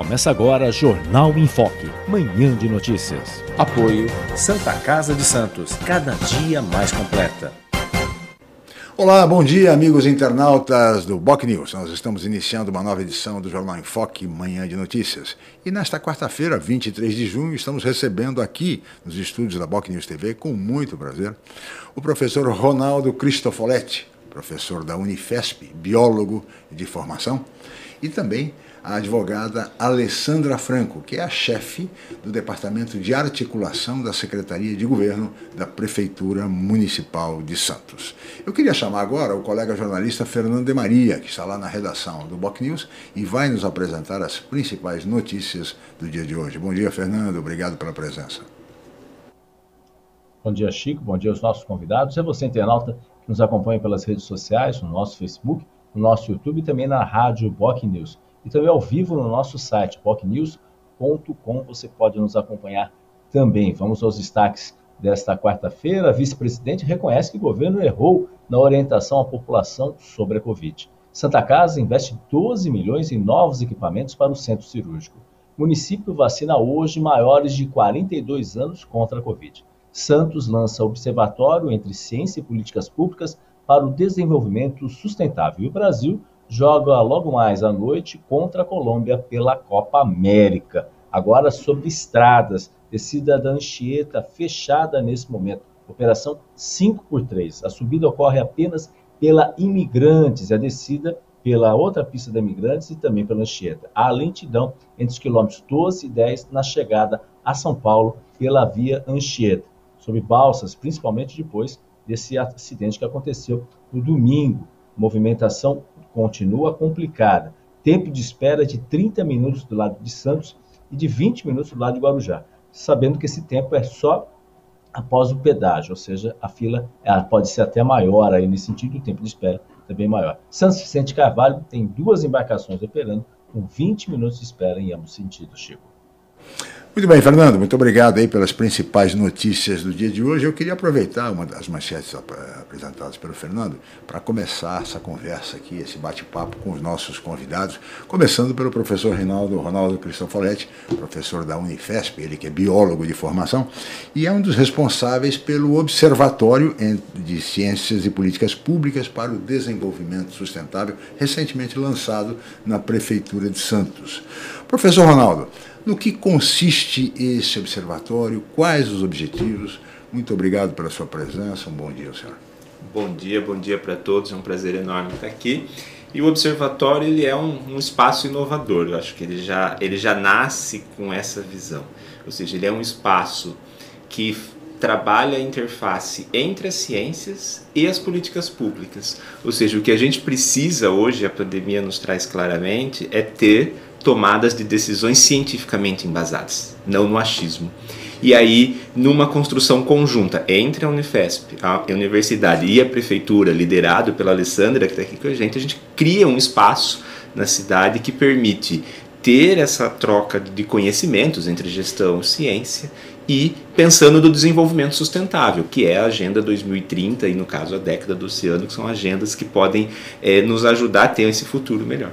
Começa agora Jornal em Foque, manhã de notícias. Apoio Santa Casa de Santos, cada dia mais completa. Olá, bom dia, amigos internautas do Boc News. Nós estamos iniciando uma nova edição do Jornal em Foque, manhã de notícias. E nesta quarta-feira, 23 de junho, estamos recebendo aqui nos estúdios da Boc News TV, com muito prazer, o professor Ronaldo Cristofoletti, professor da Unifesp, biólogo de formação, e também a advogada Alessandra Franco, que é a chefe do Departamento de Articulação da Secretaria de Governo da Prefeitura Municipal de Santos. Eu queria chamar agora o colega jornalista Fernando de Maria, que está lá na redação do Boc News e vai nos apresentar as principais notícias do dia de hoje. Bom dia, Fernando. Obrigado pela presença. Bom dia, Chico. Bom dia aos nossos convidados. É você, internauta, que nos acompanha pelas redes sociais, no nosso Facebook, no nosso YouTube e também na rádio Boc News e também ao vivo no nosso site, bocnews.com. Você pode nos acompanhar também. Vamos aos destaques desta quarta-feira. Vice-presidente reconhece que o governo errou na orientação à população sobre a Covid. Santa Casa investe 12 milhões em novos equipamentos para o centro cirúrgico. Município vacina hoje maiores de 42 anos contra a Covid. Santos lança observatório entre ciência e políticas públicas para o desenvolvimento sustentável. E o Brasil joga logo mais à noite contra a Colômbia pela Copa América. Agora sobre estradas, descida da Anchieta fechada nesse momento. Operação 5 por 3. A subida ocorre apenas pela Imigrantes, a descida pela outra pista da Imigrantes e também pela Anchieta. Há lentidão entre os quilômetros 12 e 10 na chegada a São Paulo pela via Anchieta, sob balsas, principalmente depois desse acidente que aconteceu no domingo. Movimentação continua complicada. Tempo de espera de 30 minutos do lado de Santos e de 20 minutos do lado de Guarujá, sabendo que esse tempo é só após o pedágio, ou seja, a fila pode ser até maior aí nesse sentido, o tempo de espera também maior. Santos Vicente Carvalho tem duas embarcações operando com 20 minutos de espera em ambos sentidos, Chico. Muito bem, Fernando, muito obrigado aí pelas principais notícias do dia de hoje. Eu queria aproveitar uma das manchetes apresentadas pelo Fernando para começar essa conversa aqui, esse bate-papo com os nossos convidados, começando pelo professor Rinaldo Ronaldo Cristofoletti, professor da Unifesp, ele que é biólogo de formação e é um dos responsáveis pelo Observatório de Ciências e Políticas Públicas para o Desenvolvimento Sustentável, recentemente lançado na Prefeitura de Santos. Professor Ronaldo, no que consiste esse observatório? Quais os objetivos? Muito obrigado pela sua presença. Um bom dia, senhor. Bom dia, bom dia para todos. É um prazer enorme estar aqui. E o observatório ele é um, um, espaço inovador. Eu acho que ele já, ele já nasce com essa visão. Ou seja, ele é um espaço que trabalha a interface entre as ciências e as políticas públicas. Ou seja, o que a gente precisa hoje, a pandemia nos traz claramente, é ter tomadas de decisões cientificamente embasadas, não no achismo. E aí, numa construção conjunta entre a Unifesp, a universidade e a prefeitura, liderado pela Alessandra, que está aqui com a gente, a gente cria um espaço na cidade que permite ter essa troca de conhecimentos entre gestão e ciência e pensando no desenvolvimento sustentável, que é a Agenda 2030 e, no caso, a década do oceano, que são agendas que podem é, nos ajudar a ter esse futuro melhor.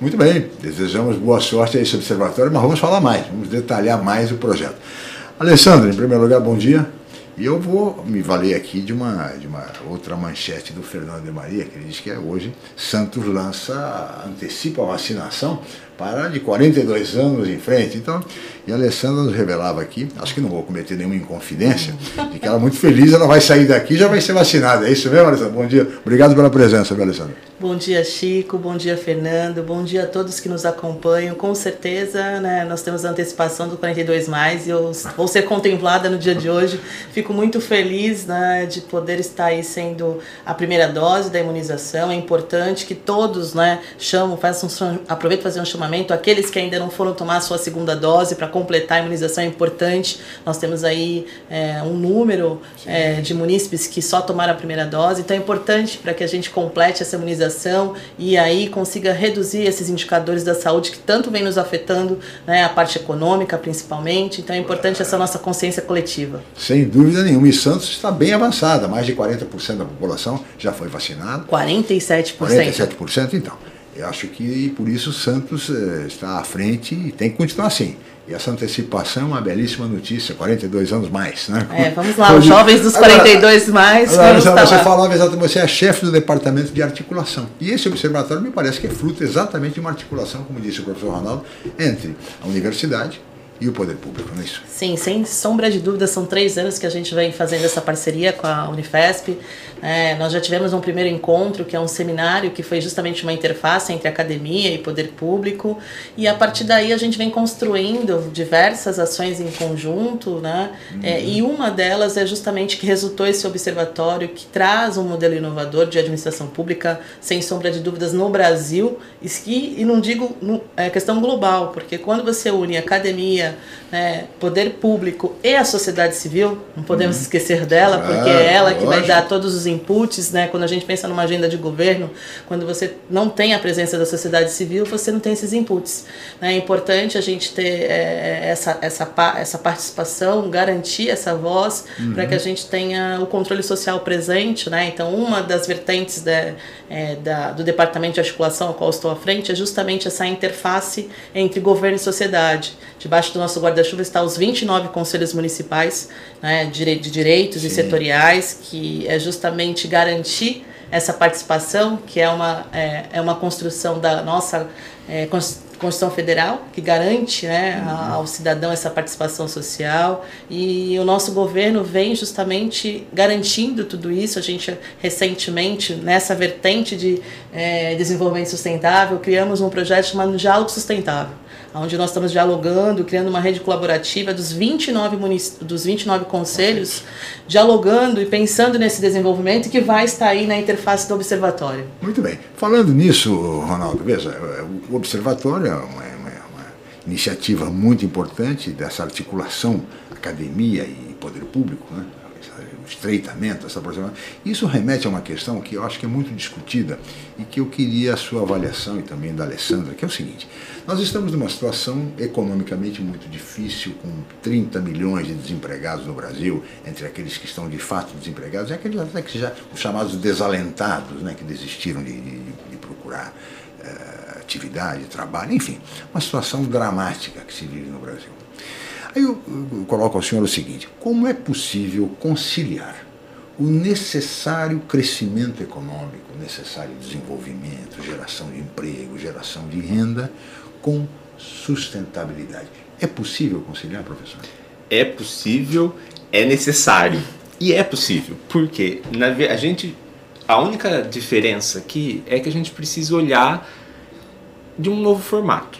Muito bem, desejamos boa sorte a esse observatório, mas vamos falar mais, vamos detalhar mais o projeto. Alessandro, em primeiro lugar, bom dia. E eu vou me valer aqui de uma, de uma outra manchete do Fernando de Maria, que ele diz que é hoje Santos lança, antecipa a vacinação para de 42 anos em frente. Então, e a Alessandra nos revelava aqui, acho que não vou cometer nenhuma inconfidência, de que ela é muito feliz, ela vai sair daqui e já vai ser vacinada. É isso mesmo, Alessandra? Bom dia. Obrigado pela presença, viu, Alessandra? Bom dia, Chico. Bom dia, Fernando. Bom dia a todos que nos acompanham. Com certeza, né, nós temos a antecipação do 42 mais e eu vou ser contemplada no dia de hoje. Fico muito feliz né, de poder estar aí sendo a primeira dose da imunização. É importante que todos, né, chamam, façam, aproveitem fazer um chamamento. Aqueles que ainda não foram tomar a sua segunda dose para completar a imunização é importante. Nós temos aí é, um número é, de munícipes que só tomaram a primeira dose, então é importante para que a gente complete essa imunização e aí consiga reduzir esses indicadores da saúde que tanto vem nos afetando, né, a parte econômica principalmente. Então é importante essa nossa consciência coletiva. Sem dúvida nenhuma. E Santos está bem avançada, mais de 40% da população já foi vacinada. 47%. 47%, então. Eu acho que por isso Santos eh, está à frente e tem que continuar assim. E essa antecipação é uma belíssima notícia, 42 anos mais, né? É, vamos lá, os jovens dos 42 agora, mais. Agora, você lá. falava exatamente, você é chefe do departamento de articulação. E esse observatório me parece que é fruto exatamente de uma articulação, como disse o professor Ronaldo, entre a universidade, e o poder público, não é isso? Sim, sem sombra de dúvida, são três anos que a gente vem fazendo essa parceria com a Unifesp. É, nós já tivemos um primeiro encontro, que é um seminário, que foi justamente uma interface entre academia e poder público, e a partir daí a gente vem construindo diversas ações em conjunto, né? Uhum. É, e uma delas é justamente que resultou esse observatório que traz um modelo inovador de administração pública, sem sombra de dúvidas, no Brasil, e, e não digo no, é questão global, porque quando você une academia, né, poder público e a sociedade civil, não podemos uhum. esquecer dela, porque é, é ela que lógico. vai dar todos os inputs, né, quando a gente pensa numa agenda de governo, quando você não tem a presença da sociedade civil, você não tem esses inputs. Né, é importante a gente ter é, essa, essa, essa participação, garantir essa voz, uhum. para que a gente tenha o controle social presente. Né, então, uma das vertentes da, é, da, do Departamento de Articulação, ao qual estou à frente, é justamente essa interface entre governo e sociedade. Debaixo do nosso guarda-chuva está os 29 conselhos municipais né, de, direitos Sim. e setoriais, que é justamente garantir essa participação, que é uma, é, é uma construção da nossa é, Constituição Federal, que garante né, uhum. ao cidadão essa participação social. E o nosso governo vem justamente garantindo tudo isso. A gente, recentemente, nessa vertente de é, desenvolvimento sustentável, criamos um projeto chamado Diálogo Sustentável onde nós estamos dialogando, criando uma rede colaborativa dos 29, dos 29 conselhos, dialogando e pensando nesse desenvolvimento que vai estar aí na interface do observatório. Muito bem. Falando nisso, Ronaldo, veja, o observatório é uma, uma, uma iniciativa muito importante dessa articulação academia e poder público, né? Estreitamento, essa aproximação. Isso remete a uma questão que eu acho que é muito discutida e que eu queria a sua avaliação e também da Alessandra, que é o seguinte: nós estamos numa situação economicamente muito difícil, com 30 milhões de desempregados no Brasil, entre aqueles que estão de fato desempregados e aqueles até que já, os chamados desalentados, né, que desistiram de, de, de procurar uh, atividade, trabalho, enfim, uma situação dramática que se vive no Brasil. Aí eu, coloco ao senhor o seguinte: como é possível conciliar o necessário crescimento econômico, necessário desenvolvimento, geração de emprego, geração de renda, com sustentabilidade? É possível conciliar, professor? É possível, é necessário. E é possível, porque na, a gente. A única diferença aqui é que a gente precisa olhar de um novo formato.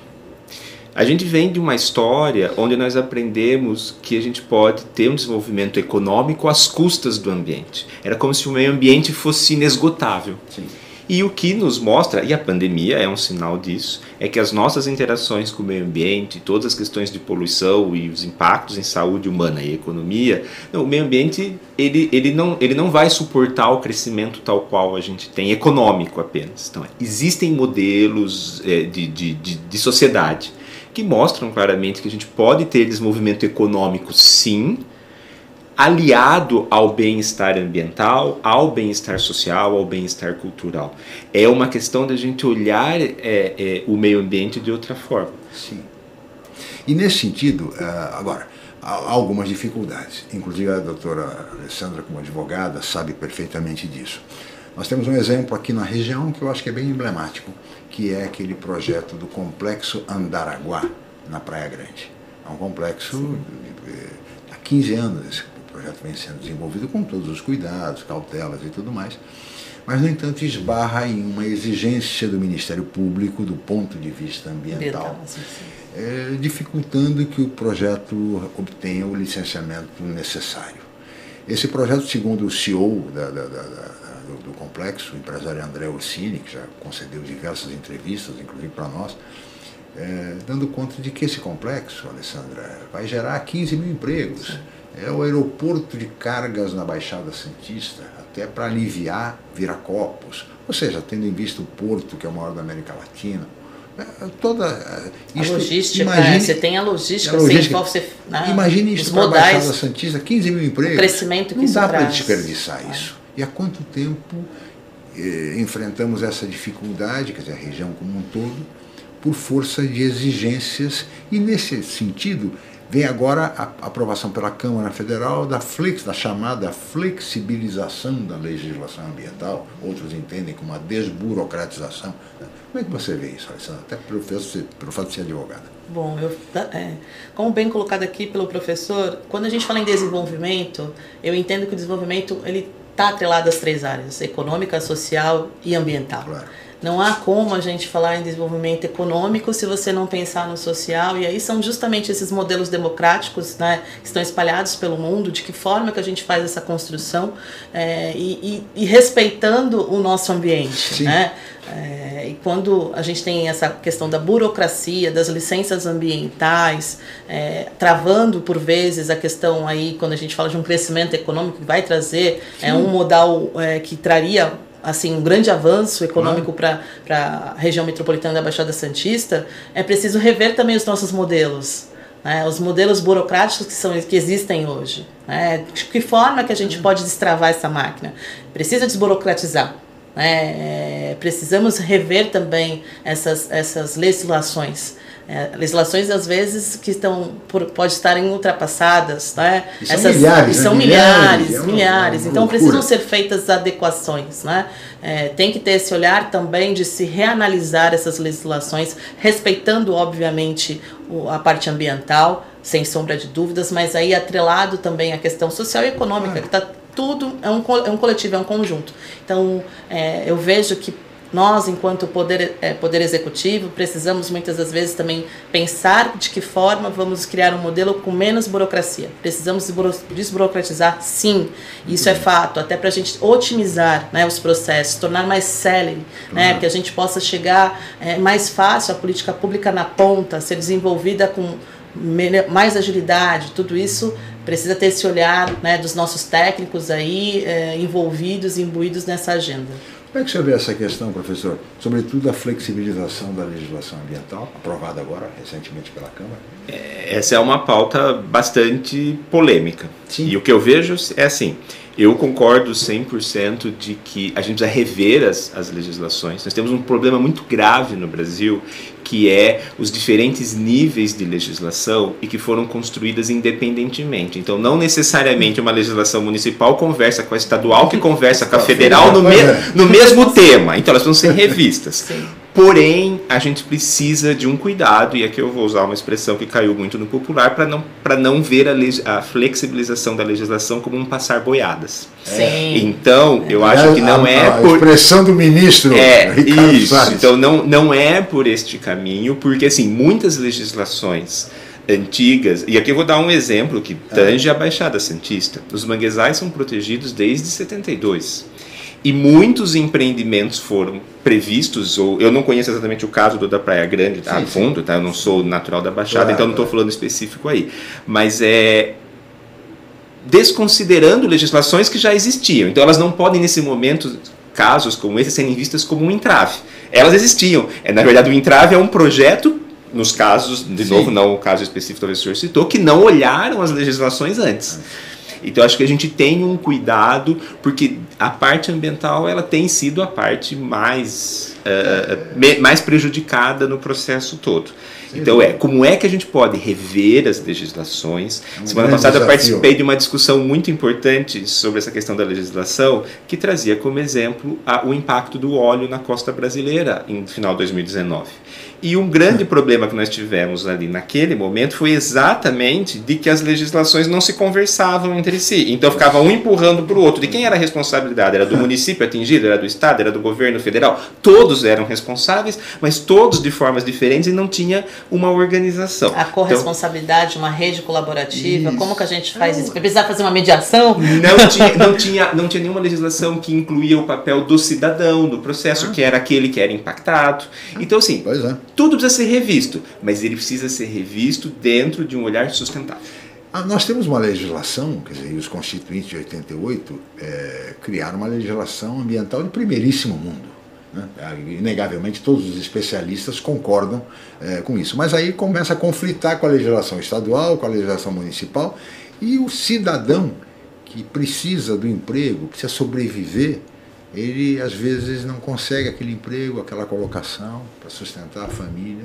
A gente vem de uma história onde nós aprendemos que a gente pode ter um desenvolvimento econômico às custas do ambiente. Era como se o meio ambiente fosse inesgotável. Sim. E o que nos mostra, e a pandemia é um sinal disso, é que as nossas interações com o meio ambiente, todas as questões de poluição e os impactos em saúde humana e economia, não, o meio ambiente ele, ele, não, ele não vai suportar o crescimento tal qual a gente tem, econômico apenas. Então, existem modelos é, de, de, de, de sociedade que mostram claramente que a gente pode ter desenvolvimento econômico sim, aliado ao bem-estar ambiental, ao bem-estar social, ao bem-estar cultural. É uma questão da gente olhar é, é, o meio ambiente de outra forma. Sim. E nesse sentido, é, agora, há algumas dificuldades. Inclusive a doutora Alessandra, como advogada, sabe perfeitamente disso. Nós temos um exemplo aqui na região que eu acho que é bem emblemático, que é aquele projeto do Complexo Andaraguá, na Praia Grande. É um complexo, há 15 anos esse projeto vem sendo desenvolvido com todos os cuidados, cautelas e tudo mais, mas, no entanto, esbarra em uma exigência do Ministério Público do ponto de vista ambiental, é, dificultando que o projeto obtenha o licenciamento necessário. Esse projeto, segundo o CEO da, da, da, complexo, o empresário André Orsini, que já concedeu diversas entrevistas, inclusive para nós, é, dando conta de que esse complexo, Alessandra, vai gerar 15 mil empregos. É o aeroporto de cargas na Baixada Santista, até para aliviar Viracopos, ou seja, tendo em vista o porto, que é o maior da América Latina, é, toda a logística, imagine, é, você tem a logística, a logística você envolve você, né, imagine isso para a Baixada Santista, 15 mil empregos. O crescimento que Não dá para desperdiçar é. isso. E há quanto tempo eh, enfrentamos essa dificuldade, quer dizer, a região como um todo, por força de exigências, e nesse sentido vem agora a aprovação pela Câmara Federal da, flex, da chamada flexibilização da legislação ambiental, outros entendem como a desburocratização. Como é que você vê isso, Alessandra? Até pelo, pelo fato de ser advogada. Bom, eu, é, como bem colocado aqui pelo professor, quando a gente fala em desenvolvimento, eu entendo que o desenvolvimento ele está atrelado às três áreas: econômica, social e ambiental. Claro. Não há como a gente falar em desenvolvimento econômico se você não pensar no social. E aí são justamente esses modelos democráticos né, que estão espalhados pelo mundo, de que forma que a gente faz essa construção é, e, e, e, respeitando o nosso ambiente. Né? É, e quando a gente tem essa questão da burocracia, das licenças ambientais, é, travando por vezes a questão aí, quando a gente fala de um crescimento econômico que vai trazer é, um modal é, que traria assim um grande avanço econômico para a região metropolitana da Baixada Santista, é preciso rever também os nossos modelos. Né, os modelos burocráticos que, são, que existem hoje. Né, de que forma que a gente pode destravar essa máquina? Precisa desburocratizar. Né, é, precisamos rever também essas, essas legislações. É, legislações às vezes que estão por, pode estarem ultrapassadas, né? E são Essas, milhares, são né? milhares, milhares. É uma, milhares. Uma então precisam ser feitas adequações, né? É, tem que ter esse olhar também de se reanalisar essas legislações, respeitando obviamente a parte ambiental, sem sombra de dúvidas, mas aí atrelado também a questão social e econômica, ah. que está tudo é um, é um coletivo, é um conjunto. Então é, eu vejo que nós, enquanto poder, é, poder executivo, precisamos muitas das vezes também pensar de que forma vamos criar um modelo com menos burocracia. Precisamos desburocratizar, sim, isso é fato, até para a gente otimizar né, os processos, tornar mais célere, né, que a gente possa chegar é, mais fácil a política pública na ponta, ser desenvolvida com mais agilidade, tudo isso precisa ter esse olhar né, dos nossos técnicos aí é, envolvidos, imbuídos nessa agenda. Como é que você vê essa questão, professor? Sobretudo a flexibilização da legislação ambiental, aprovada agora recentemente pela Câmara? É, essa é uma pauta bastante polêmica. Sim. E o que eu vejo é assim: eu concordo 100% de que a gente precisa rever as, as legislações. Nós temos um problema muito grave no Brasil, que é os diferentes níveis de legislação e que foram construídas independentemente. Então, não necessariamente uma legislação municipal conversa com a estadual, que conversa com a federal no, me, no mesmo tema. Então, elas precisam ser revistas. Sim. Porém, a gente precisa de um cuidado, e aqui eu vou usar uma expressão que caiu muito no popular, para não, não ver a, a, flexibilização da legislação como um passar boiadas. Sim. Então, eu acho que não a, é a por. expressão do ministro. É, Ricardo isso. Salles. Então, não, não é por este caminho, porque, assim, muitas legislações antigas, e aqui eu vou dar um exemplo que tange a Baixada Santista. Os manguezais são protegidos desde 72 e muitos empreendimentos foram previstos, ou eu não conheço exatamente o caso do da Praia Grande tá, sim, a fundo, tá? eu não sou natural da Baixada, claro, então não estou falando específico aí, mas é desconsiderando legislações que já existiam, então elas não podem nesse momento casos como esse serem vistas como um entrave. Elas existiam. É, na verdade, o entrave é um projeto nos casos, de Sim. novo, não o caso específico que o senhor citou, que não olharam as legislações antes. Então acho que a gente tem um cuidado, porque a parte ambiental ela tem sido a parte mais, uh, mais prejudicada no processo todo. Então é, como é que a gente pode rever as legislações? Um Semana passada desafio. eu participei de uma discussão muito importante sobre essa questão da legislação, que trazia como exemplo a, o impacto do óleo na costa brasileira em final de 2019. E um grande problema que nós tivemos ali naquele momento foi exatamente de que as legislações não se conversavam entre si. Então ficava um empurrando para o outro. De quem era a responsabilidade? Era do município atingido? Era do Estado? Era do governo federal? Todos eram responsáveis, mas todos de formas diferentes e não tinha uma organização. A corresponsabilidade, então, uma rede colaborativa, isso. como que a gente faz isso? Precisar fazer uma mediação? Não tinha, não, tinha, não tinha nenhuma legislação que incluía o papel do cidadão no processo, ah. que era aquele que era impactado. Então, assim, pois é tudo precisa ser revisto, mas ele precisa ser revisto dentro de um olhar sustentável. Ah, nós temos uma legislação, quer dizer, os constituintes de 88 é, criaram uma legislação ambiental de primeiríssimo mundo. Né? Ah, inegavelmente, todos os especialistas concordam é, com isso. Mas aí começa a conflitar com a legislação estadual, com a legislação municipal, e o cidadão que precisa do emprego, precisa sobreviver, ele às vezes não consegue aquele emprego, aquela colocação para sustentar a família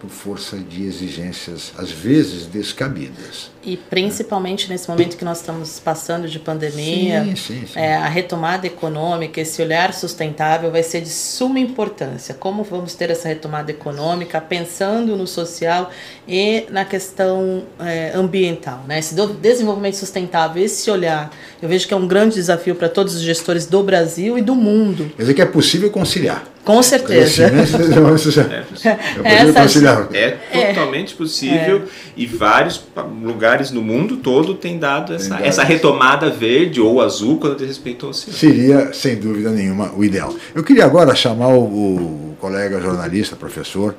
por força de exigências às vezes descabidas. E principalmente nesse momento que nós estamos passando de pandemia, sim, sim, sim. É, a retomada econômica, esse olhar sustentável vai ser de suma importância. Como vamos ter essa retomada econômica pensando no social e na questão é, ambiental, né? Esse desenvolvimento sustentável, esse olhar, eu vejo que é um grande desafio para todos os gestores do Brasil e do mundo. Quer dizer que é possível conciliar. Com certeza. É, é, é totalmente possível é. e vários lugares no mundo todo têm dado essa, essa retomada verde ou azul quando diz respeito ao oceano. Seria, sem dúvida nenhuma, o ideal. Eu queria agora chamar o, o colega jornalista, professor,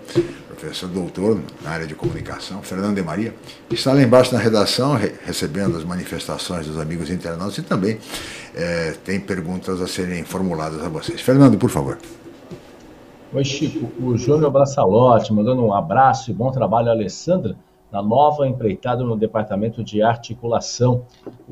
professor doutor na área de comunicação, Fernando de Maria, que está lá embaixo na redação, re recebendo as manifestações dos amigos internautas e também é, tem perguntas a serem formuladas a vocês. Fernando, por favor. Oi, Chico. O Júnior Braçalote mandando um abraço e bom trabalho, Alessandra, na nova empreitada no Departamento de Articulação.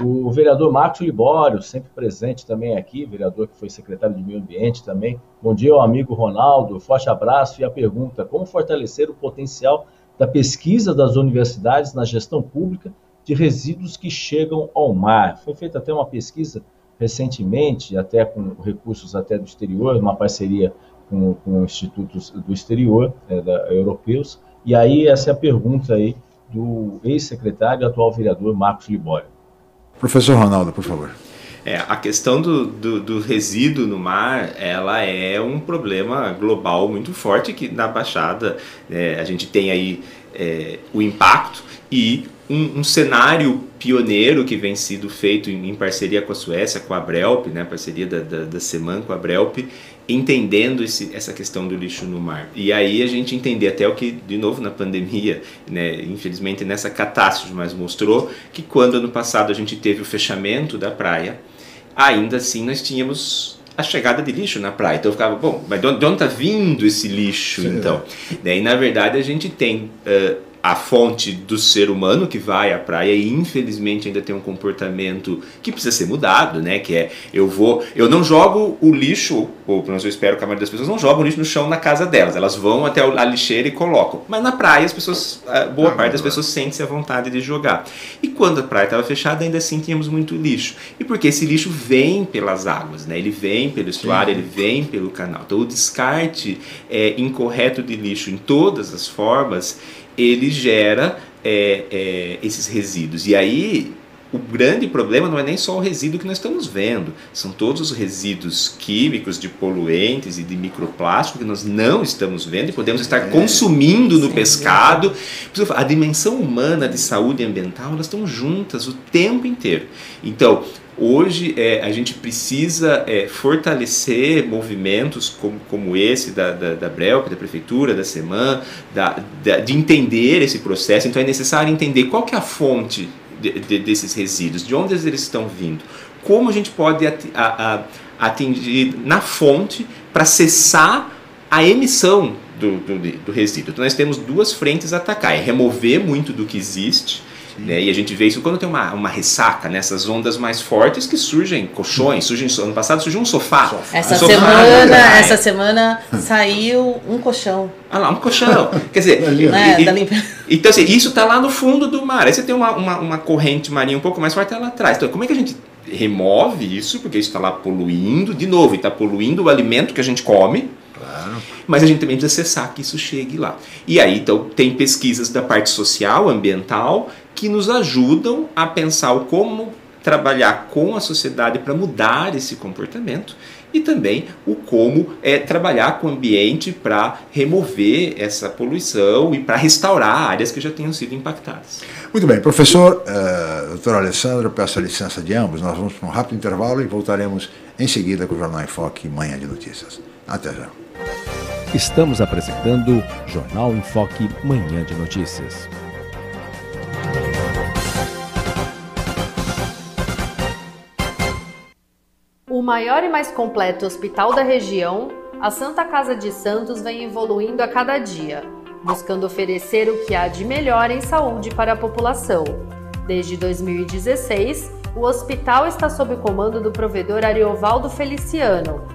O vereador Marcos Libório, sempre presente também aqui, vereador que foi secretário de Meio Ambiente também. Bom dia ao amigo Ronaldo, forte abraço e a pergunta: como fortalecer o potencial da pesquisa das universidades na gestão pública de resíduos que chegam ao mar? Foi feita até uma pesquisa recentemente, até com recursos até do exterior, uma parceria com, com institutos do exterior, é, da, europeus. E aí essa é a pergunta aí do ex-secretário e atual vereador Marcos Libório. Professor Ronaldo, por favor. É, a questão do, do, do, resíduo no mar, ela é um problema global muito forte que na Baixada é, a gente tem aí é, o impacto e um, um, cenário pioneiro que vem sido feito em, em, parceria com a Suécia, com a Brelp, né, parceria da, da, da Seman com a Brelp, entendendo esse, essa questão do lixo no mar. E aí a gente entender até o que, de novo, na pandemia, né, infelizmente nessa catástrofe, mas mostrou que quando ano passado a gente teve o fechamento da praia, ainda assim nós tínhamos a chegada de lixo na praia. Então eu ficava, bom, mas de onde está vindo esse lixo Sim, então? É. Daí na verdade a gente tem uh, a fonte do ser humano que vai à praia e infelizmente ainda tem um comportamento que precisa ser mudado, né? Que é eu vou, eu não jogo o lixo, ou pelo menos eu espero que a maioria das pessoas não jogam o lixo no chão na casa delas, elas vão até a lixeira e colocam. Mas na praia as pessoas, boa parte das pessoas sente-se a vontade de jogar. E quando a praia estava fechada ainda assim tínhamos muito lixo. E porque esse lixo vem pelas águas, né? Ele vem pelo estuário, Sim. ele vem pelo canal. Então o descarte é, incorreto de lixo em todas as formas ele gera é, é, esses resíduos. E aí o grande problema não é nem só o resíduo que nós estamos vendo, são todos os resíduos químicos de poluentes e de microplástico que nós não estamos vendo e podemos estar é, consumindo no pescado. A dimensão humana de saúde ambiental, elas estão juntas o tempo inteiro. Então, Hoje é, a gente precisa é, fortalecer movimentos como, como esse da, da, da Brelp, da Prefeitura, da SEMAN, da, da, de entender esse processo. Então é necessário entender qual que é a fonte de, de, desses resíduos, de onde eles estão vindo, como a gente pode atingir na fonte para cessar a emissão do, do, do resíduo. Então nós temos duas frentes a atacar, é remover muito do que existe Né? E a gente vê isso quando tem uma, uma ressaca, nessas ondas mais fortes que surgem colchões, surgem, ano passado surgiu um sofá. Essa um sofá, semana, né? essa semana saiu um colchão. Ah lá, um colchão. Quer dizer, Né, e- limpa- então assim, isso está lá no fundo do mar. Aí você tem uma, uma, uma corrente marinha um pouco mais forte lá atrás. Então como é que a gente remove isso? Porque isso está lá poluindo, de novo, e está poluindo o alimento que a gente come. Mas a gente também precisa cessar que isso chegue lá. E aí, então, tem pesquisas da parte social, ambiental, que nos ajudam a pensar o como trabalhar com a sociedade para mudar esse comportamento e também o como é, trabalhar com o ambiente para remover essa poluição e para restaurar áreas que já tenham sido impactadas. Muito bem, professor, uh, doutor Alessandro, peço a licença de ambos. Nós vamos para um rápido intervalo e voltaremos em seguida com o Jornal em Foque Manhã de Notícias. Até já. Estamos apresentando Jornal em Foque Manhã de Notícias. O maior e mais completo hospital da região, a Santa Casa de Santos vem evoluindo a cada dia, buscando oferecer o que há de melhor em saúde para a população. Desde 2016, o hospital está sob o comando do provedor Ariovaldo Feliciano,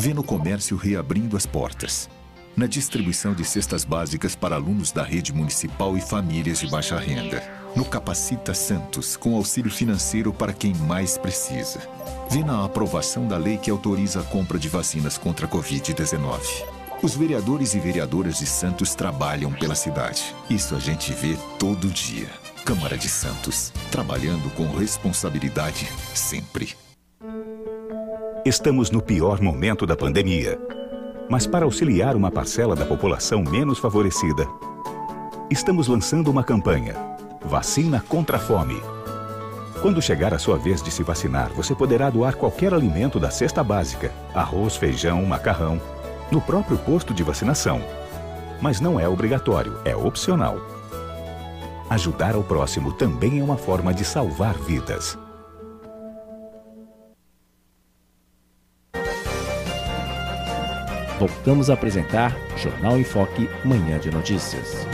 Vê no comércio reabrindo as portas. Na distribuição de cestas básicas para alunos da rede municipal e famílias de baixa renda. No Capacita Santos, com auxílio financeiro para quem mais precisa. Vê na aprovação da lei que autoriza a compra de vacinas contra a Covid-19. Os vereadores e vereadoras de Santos trabalham pela cidade. Isso a gente vê todo dia. Câmara de Santos, trabalhando com responsabilidade sempre. Estamos no pior momento da pandemia. Mas para auxiliar uma parcela da população menos favorecida, estamos lançando uma campanha: Vacina contra a Fome. Quando chegar a sua vez de se vacinar, você poderá doar qualquer alimento da cesta básica, arroz, feijão, macarrão, no próprio posto de vacinação. Mas não é obrigatório, é opcional. Ajudar ao próximo também é uma forma de salvar vidas. Voltamos a apresentar Jornal em Foque Manhã de Notícias.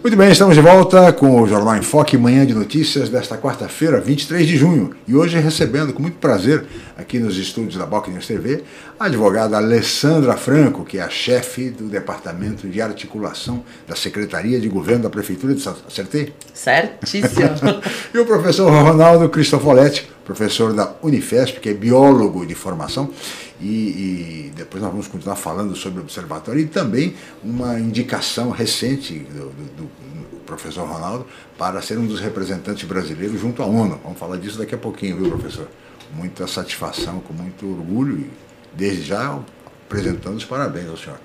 Muito bem, estamos de volta com o Jornal em Foque, manhã de notícias desta quarta-feira, 23 de junho. E hoje recebendo com muito prazer, aqui nos estúdios da News TV, a advogada Alessandra Franco, que é a chefe do Departamento de Articulação da Secretaria de Governo da Prefeitura de Santos. Acertei? Certíssimo. e o professor Ronaldo Cristofoletti, professor da Unifesp, que é biólogo de formação, e, e, depois nós vamos continuar falando sobre o observatório e também uma indicação recente do, do, do, professor Ronaldo para ser um dos representantes brasileiros junto à ONU. Vamos falar disso daqui a pouquinho, viu, professor? Muita satisfação, com muito orgulho desde já apresentando os parabéns ao senhor.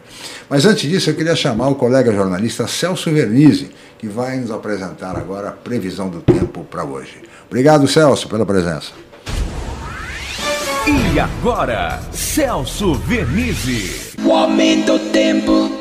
Mas antes disso, eu queria chamar o colega jornalista Celso Vernizzi, que vai nos apresentar agora a previsão do tempo para hoje. Obrigado, Celso, pela presença. E agora, Celso Vernizzi. O aumento do tempo.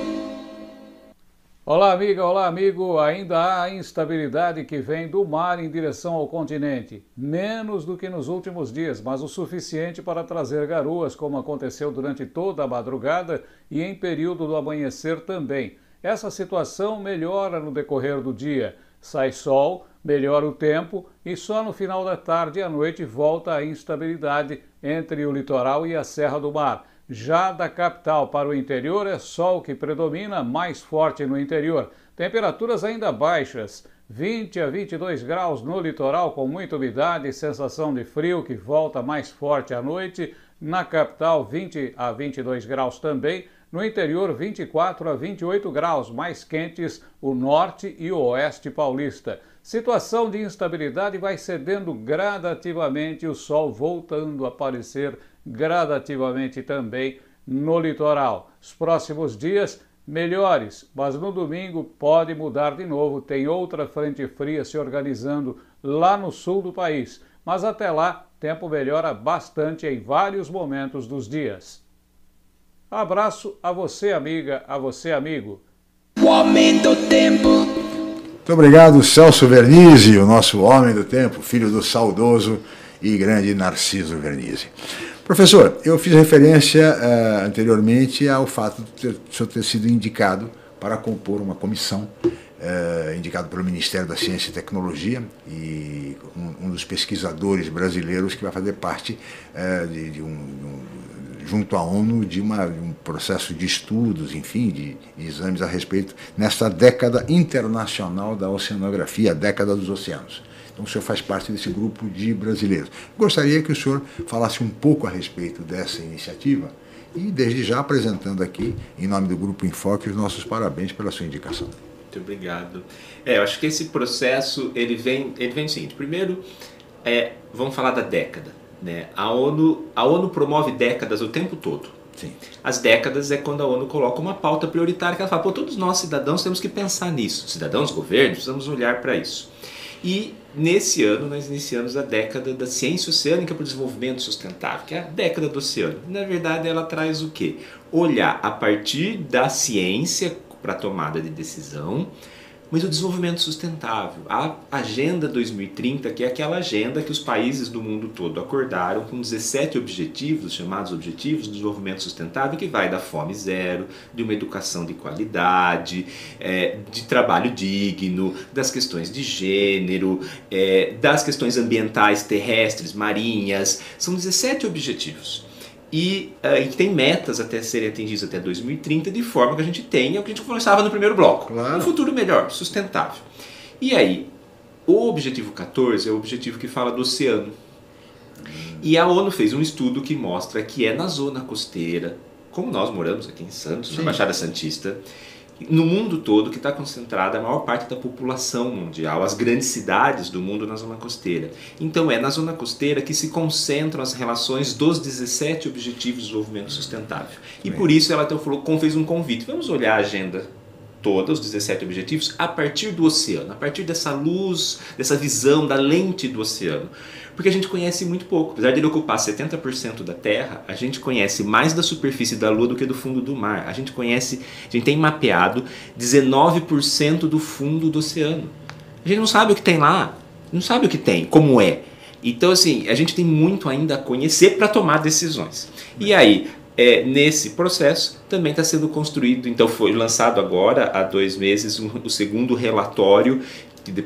Olá, amiga, olá, amigo. Ainda há instabilidade que vem do mar em direção ao continente. Menos do que nos últimos dias, mas o suficiente para trazer garoas, como aconteceu durante toda a madrugada e em período do amanhecer também. Essa situação melhora no decorrer do dia. Sai sol, melhora o tempo e só no final da tarde e à noite volta a instabilidade entre o litoral e a Serra do Mar. Já da capital para o interior é sol que predomina, mais forte no interior. Temperaturas ainda baixas, 20 a 22 graus no litoral com muita umidade sensação de frio que volta mais forte à noite. na capital 20 a 22 graus também, no interior 24 a 28 graus, mais quentes o norte e o oeste paulista. Situação de instabilidade vai cedendo gradativamente, o sol voltando a aparecer gradativamente também no litoral. Os próximos dias melhores, mas no domingo pode mudar de novo. Tem outra frente fria se organizando lá no sul do país. Mas até lá, tempo melhora bastante em vários momentos dos dias. Abraço a você, amiga, a você, amigo. O aumento do tempo. Muito obrigado, Celso Vernizzi, o nosso homem do tempo, filho do saudoso e grande Narciso Vernizzi. Professor, eu fiz referência uh, anteriormente ao fato de ter, de ter sido indicado para compor uma comissão, uh, indicado pelo Ministério da Ciência e Tecnologia, e um, um dos pesquisadores brasileiros que vai fazer parte uh, de, de, um, de, um, junto à ONU, de, uma, de, um processo de estudos, enfim, de, de exames a respeito, nesta década internacional da oceanografia, a década dos oceanos. Então, o senhor faz parte desse grupo de brasileiros. Gostaria que o senhor falasse um pouco a respeito dessa iniciativa e, desde já, apresentando aqui, em nome do Grupo Enfoque, os nossos parabéns pela sua indicação. Muito obrigado. É, eu acho que esse processo ele vem, ele vem do seguinte: primeiro, é, vamos falar da década. Né? A, ONU, a ONU promove décadas o tempo todo. Sim. As décadas é quando a ONU coloca uma pauta prioritária que ela fala: Pô, todos nós cidadãos temos que pensar nisso. Cidadãos, governos, precisamos olhar para isso. E nesse ano nós iniciamos a década da ciência oceânica para o desenvolvimento sustentável, que é a década do oceano. Na verdade, ela traz o quê? Olhar a partir da ciência para a tomada de decisão, mas o desenvolvimento sustentável. A Agenda 2030, que é aquela agenda que os países do mundo todo acordaram com 17 objetivos, chamados Objetivos do Desenvolvimento Sustentável, que vai da fome zero, de uma educação de qualidade, é, de trabalho digno, das questões de gênero, é, das questões ambientais terrestres, marinhas. São 17 objetivos e, uh, e tem metas até serem atingidas até 2030, de forma que a gente tenha o que a gente conversava no primeiro bloco: claro. um futuro melhor, sustentável. E aí, o objetivo 14 é o objetivo que fala do oceano. E a ONU fez um estudo que mostra que é na zona costeira, como nós moramos aqui em Santos, Sim. na Baixada Santista, no mundo todo que está concentrada a maior parte da população mundial, as grandes cidades do mundo na zona costeira. Então é na zona costeira que se concentram as relações dos 17 Objetivos de Desenvolvimento Sustentável. E por isso ela até falou, fez um convite. Vamos olhar a agenda toda, os 17 objetivos, a partir do oceano, a partir dessa luz, dessa visão da lente do oceano porque a gente conhece muito pouco. Apesar de ele ocupar 70% da Terra, a gente conhece mais da superfície da Lua do que do fundo do mar. A gente conhece, a gente tem mapeado 19% do fundo do oceano. A gente não sabe o que tem lá, não sabe o que tem, como é. Então, assim, a gente tem muito ainda a conhecer para tomar decisões. E aí, é, nesse processo também está sendo construído, então foi lançado agora, há dois meses, um, o segundo relatório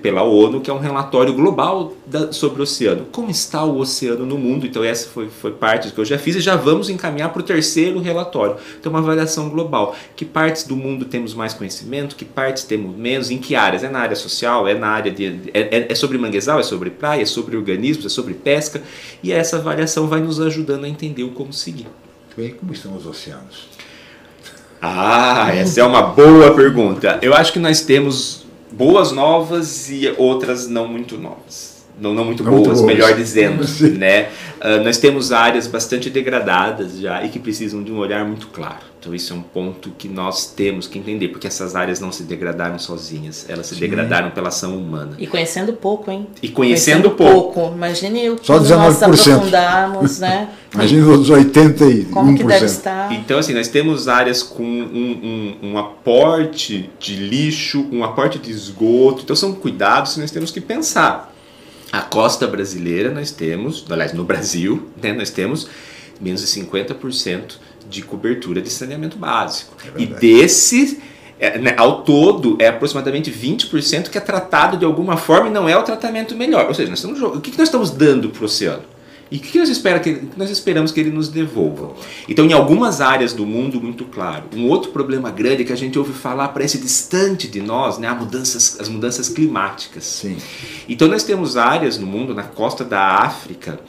pela ONU, que é um relatório global da, sobre o oceano. Como está o oceano no mundo? Então, essa foi, foi parte do que eu já fiz e já vamos encaminhar para o terceiro relatório. Então, uma avaliação global. Que partes do mundo temos mais conhecimento? Que partes temos menos? Em que áreas? É na área social? É na área de. É, é, sobre manguezal? É sobre praia? É sobre organismos? É sobre pesca? E essa avaliação vai nos ajudando a entender o como seguir. Muito bem, como estão os oceanos? Ah, essa é uma boa pergunta. Eu acho que nós temos boas novas e outras não muito novas. Não, não muito, não boas, muito boas, melhor dizendo, né? Uh, nós temos áreas bastante degradadas já e que precisam de um olhar muito claro. Então isso é um ponto que nós temos que entender, porque essas áreas não se degradaram sozinhas, elas se Sim. degradaram pela ação humana. E conhecendo pouco, hein? E conhecendo, conhecendo pouco. pouco. Imagine o que nós aprofundarmos, né? Imagine os 81%. Como que deve estar? Então, assim, nós temos áreas com um, um, um aporte de lixo, um aporte de esgoto. Então, são cuidados que nós temos que pensar. A costa brasileira, nós temos, aliás, no Brasil, né, nós temos menos de 50% de cobertura de saneamento básico. É e desse, é, né, ao todo, é aproximadamente 20% que é tratado de alguma forma e não é o tratamento melhor. Ou seja, nós estamos, o que nós estamos dando para o oceano? E o que nós, espera que, que nós esperamos que ele nos devolva? Então, em algumas áreas do mundo, muito claro. Um outro problema grande que a gente ouve falar, parece distante de nós, né? As mudanças, as mudanças climáticas. Sim. Então, nós temos áreas no mundo, na costa da África,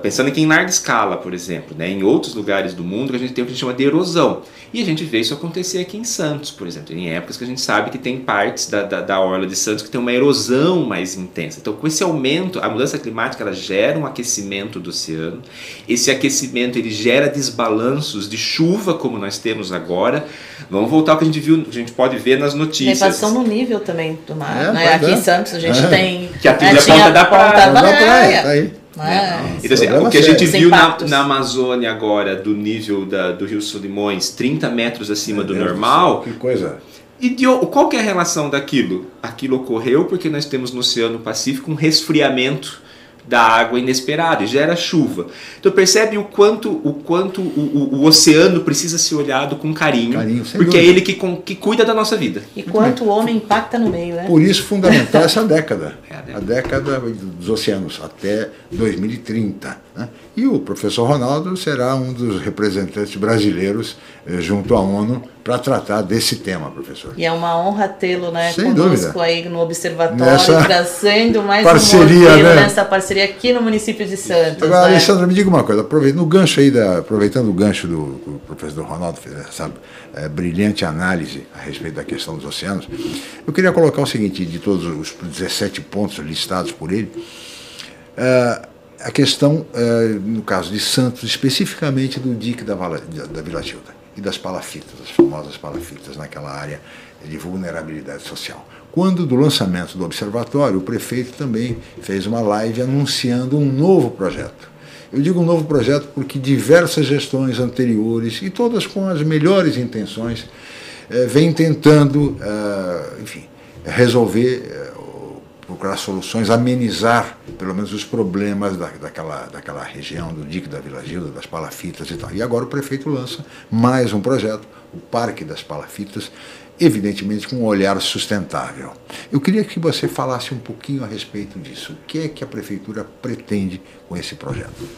pensando aqui em larga escala, por exemplo, né? em outros lugares do mundo a gente tem o que a gente chama de erosão. E a gente vê isso acontecer aqui em Santos, por exemplo, em épocas que a gente sabe que tem partes da, da, da orla de Santos que tem uma erosão mais intensa. Então, com esse aumento, a mudança climática ela gera um aquecimento do oceano. Esse aquecimento ele gera desbalanços de chuva, como nós temos agora. Vamos voltar ao que a gente viu, a gente pode ver nas notícias. Elevação no nível também do mar. É, né? Aqui é. em Santos a gente é. tem. Que a trilha é, ponta da praia. Da praia. Tá aí. É. Então, assim, o que a gente viu na, na, Amazônia agora, do nível da, do Rio Solimões, 30 metros acima do normal. Que coisa. E de, qual que é a relação daquilo? Aquilo ocorreu porque nós temos no Oceano Pacífico um resfriamento da água inesperada e gera chuva. Então percebe o quanto o, quanto o, o, o oceano precisa ser olhado com carinho, carinho porque dúvida. é ele que, com, que cuida da nossa vida. E quanto o homem impacta no meio, né? Por isso fundamental essa década, é a década, a década dos oceanos até 2030. Né? E o professor Ronaldo será um dos representantes brasileiros eh, junto à ONU para tratar desse tema, professor. E é uma honra tê-lo né, Sem conosco dúvida. aí no Observatório, Nessa trazendo mais parceria, um modelo né? nessa parceria aqui no município de Santos. Agora, né? Alessandra, me diga uma coisa, aproveitando o gancho aí, da, aproveitando o gancho do, do professor Ronaldo, fez essa é, brilhante análise a respeito da questão dos oceanos, eu queria colocar o seguinte, de todos os 17 pontos listados por ele, uh, a questão, uh, no caso de Santos, especificamente do dique da, da Vila Gilda e das palafitas, as famosas palafitas naquela área de vulnerabilidade social. Quando do lançamento do observatório, o prefeito também fez uma live anunciando um novo projeto. Eu digo um novo projeto porque diversas gestões anteriores, e todas com as melhores intenções, eh, vêm tentando, eh, enfim, resolver eh, procurar soluções, amenizar pelo menos os problemas da, daquela, daquela região, do dique da Vila Gilda, das palafitas e tal. E agora o prefeito lança mais um projeto, o Parque das Palafitas, evidentemente com um olhar sustentável. Eu queria que você falasse um pouquinho a respeito disso. O que é que a prefeitura pretende com esse projeto?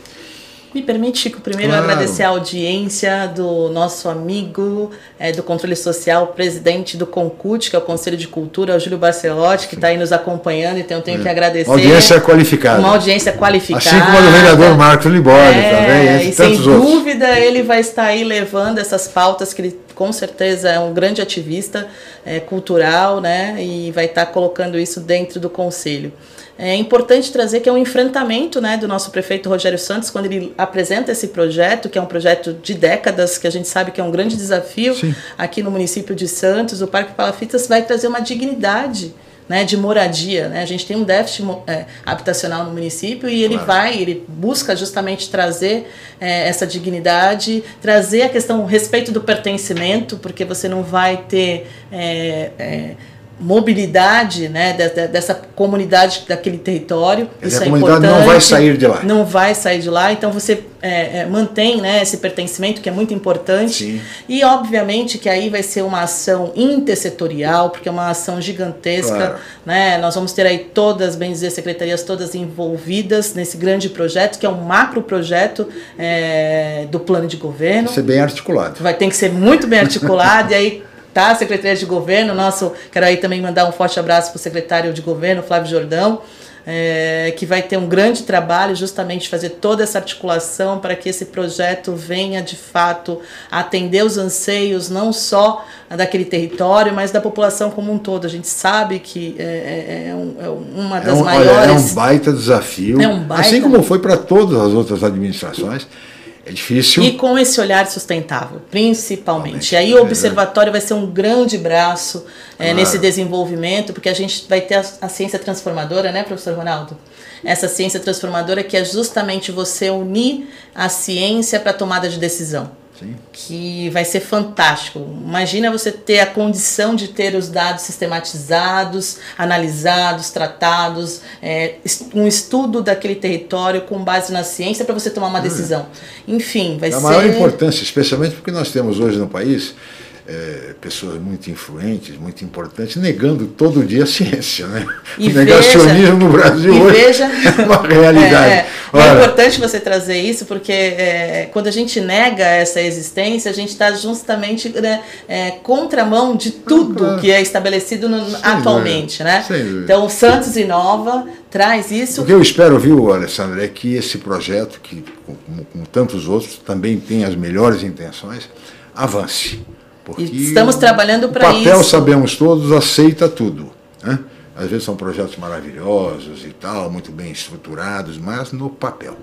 Me permite, Chico, primeiro claro. agradecer a audiência do nosso amigo é, do Controle Social, presidente do CONCUT, que é o Conselho de Cultura, o Júlio Barcelotti, que está aí nos acompanhando, então eu tenho é. que agradecer. Uma audiência qualificada. Uma audiência qualificada. Assim como o vereador Marcos Libório é, também, e sem dúvida outros. ele vai estar aí levando essas pautas que ele com certeza é um grande ativista é, cultural, né, e vai estar colocando isso dentro do Conselho. É importante trazer que é um enfrentamento né, do nosso prefeito Rogério Santos, quando ele apresenta esse projeto, que é um projeto de décadas, que a gente sabe que é um grande desafio Sim. aqui no município de Santos. O Parque Palafitas vai trazer uma dignidade né, de moradia. Né? A gente tem um déficit é, habitacional no município e ele claro. vai, ele busca justamente trazer é, essa dignidade, trazer a questão, o respeito do pertencimento, porque você não vai ter. É, é mobilidade né, dessa comunidade daquele território. Isso a é comunidade importante. não vai sair de lá. Não vai sair de lá, então você é, é, mantém né, esse pertencimento que é muito importante. Sim. E obviamente que aí vai ser uma ação intersetorial, porque é uma ação gigantesca. Claro. Né? Nós vamos ter aí todas, bem dizer, secretarias todas envolvidas nesse grande projeto, que é um macro projeto é, do plano de governo. Vai ser bem articulado. Vai ter que ser muito bem articulado, e aí tá? Secretaria de Governo, nosso, quero aí também mandar um forte abraço para o secretário de Governo, Flávio Jordão, é, que vai ter um grande trabalho justamente fazer toda essa articulação para que esse projeto venha de fato atender os anseios não só daquele território, mas da população como um todo. A gente sabe que é, é, é, um, é uma das é um, maiores. Olha, é um baita desafio. É um baita... Assim como foi para todas as outras administrações. É difícil. E com esse olhar sustentável, principalmente. E aí o observatório vai ser um grande braço é, claro. nesse desenvolvimento, porque a gente vai ter a, a ciência transformadora, né, professor Ronaldo? Essa ciência transformadora que é justamente você unir a ciência para a tomada de decisão. Sim. que vai ser fantástico. Imagina você ter a condição de ter os dados sistematizados, analisados, tratados, é, um estudo daquele território com base na ciência para você tomar uma decisão. Enfim, vai é ser. A maior importância, especialmente porque nós temos hoje no país é, pessoas muito influentes, muito importantes, negando todo dia a ciência. Né? E o negacionismo veja, no Brasil hoje veja, é uma realidade. É, é importante você trazer isso, porque é, quando a gente nega essa existência, a gente está justamente né, é, contramão de tudo claro. que é estabelecido no, atualmente. Né? Então, Santos Inova traz isso. O que eu espero, viu, Alessandra, é que esse projeto, que como, como tantos outros, também tem as melhores intenções, avance porque Estamos trabalhando para isso. O papel, sabemos todos, aceita tudo. Né? Às vezes são projetos maravilhosos e tal, muito bem estruturados, mas no papel.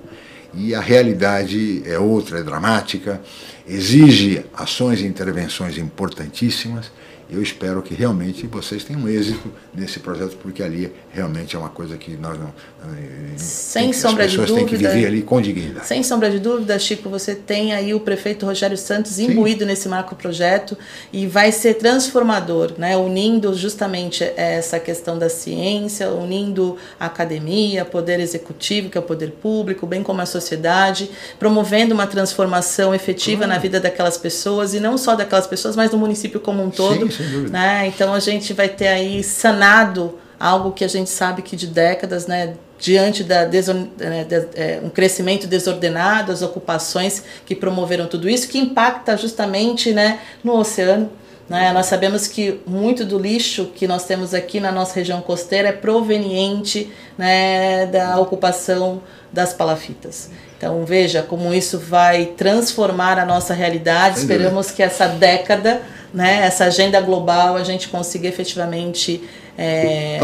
E a realidade é outra, é dramática, exige ações e intervenções importantíssimas eu espero que realmente vocês tenham êxito nesse projeto, porque ali realmente é uma coisa que nós não. Eh, sem tem, sombra de dúvida. têm que viver ali com dignidade. Sem sombra de dúvida, Chico, você tem aí o prefeito Rogério Santos imbuído Sim. nesse macro projeto e vai ser transformador, né? unindo justamente essa questão da ciência, unindo a academia, poder executivo, que é o poder público, bem como a sociedade, promovendo uma transformação efetiva na vida daquelas pessoas e não só daquelas pessoas, mas do município como um todo. Sim, né? Então a gente vai ter aí sanado algo que a gente sabe que de décadas, né, diante da né, é, um crescimento desordenado, as ocupações que promoveram tudo isso, que impacta justamente né, no oceano. Né? Nós sabemos que muito do lixo que nós temos aqui na nossa região costeira é proveniente né, da ocupação das palafitas. Então veja como isso vai transformar a nossa realidade. Esperamos que essa década né, essa agenda global, a gente consiga efetivamente é,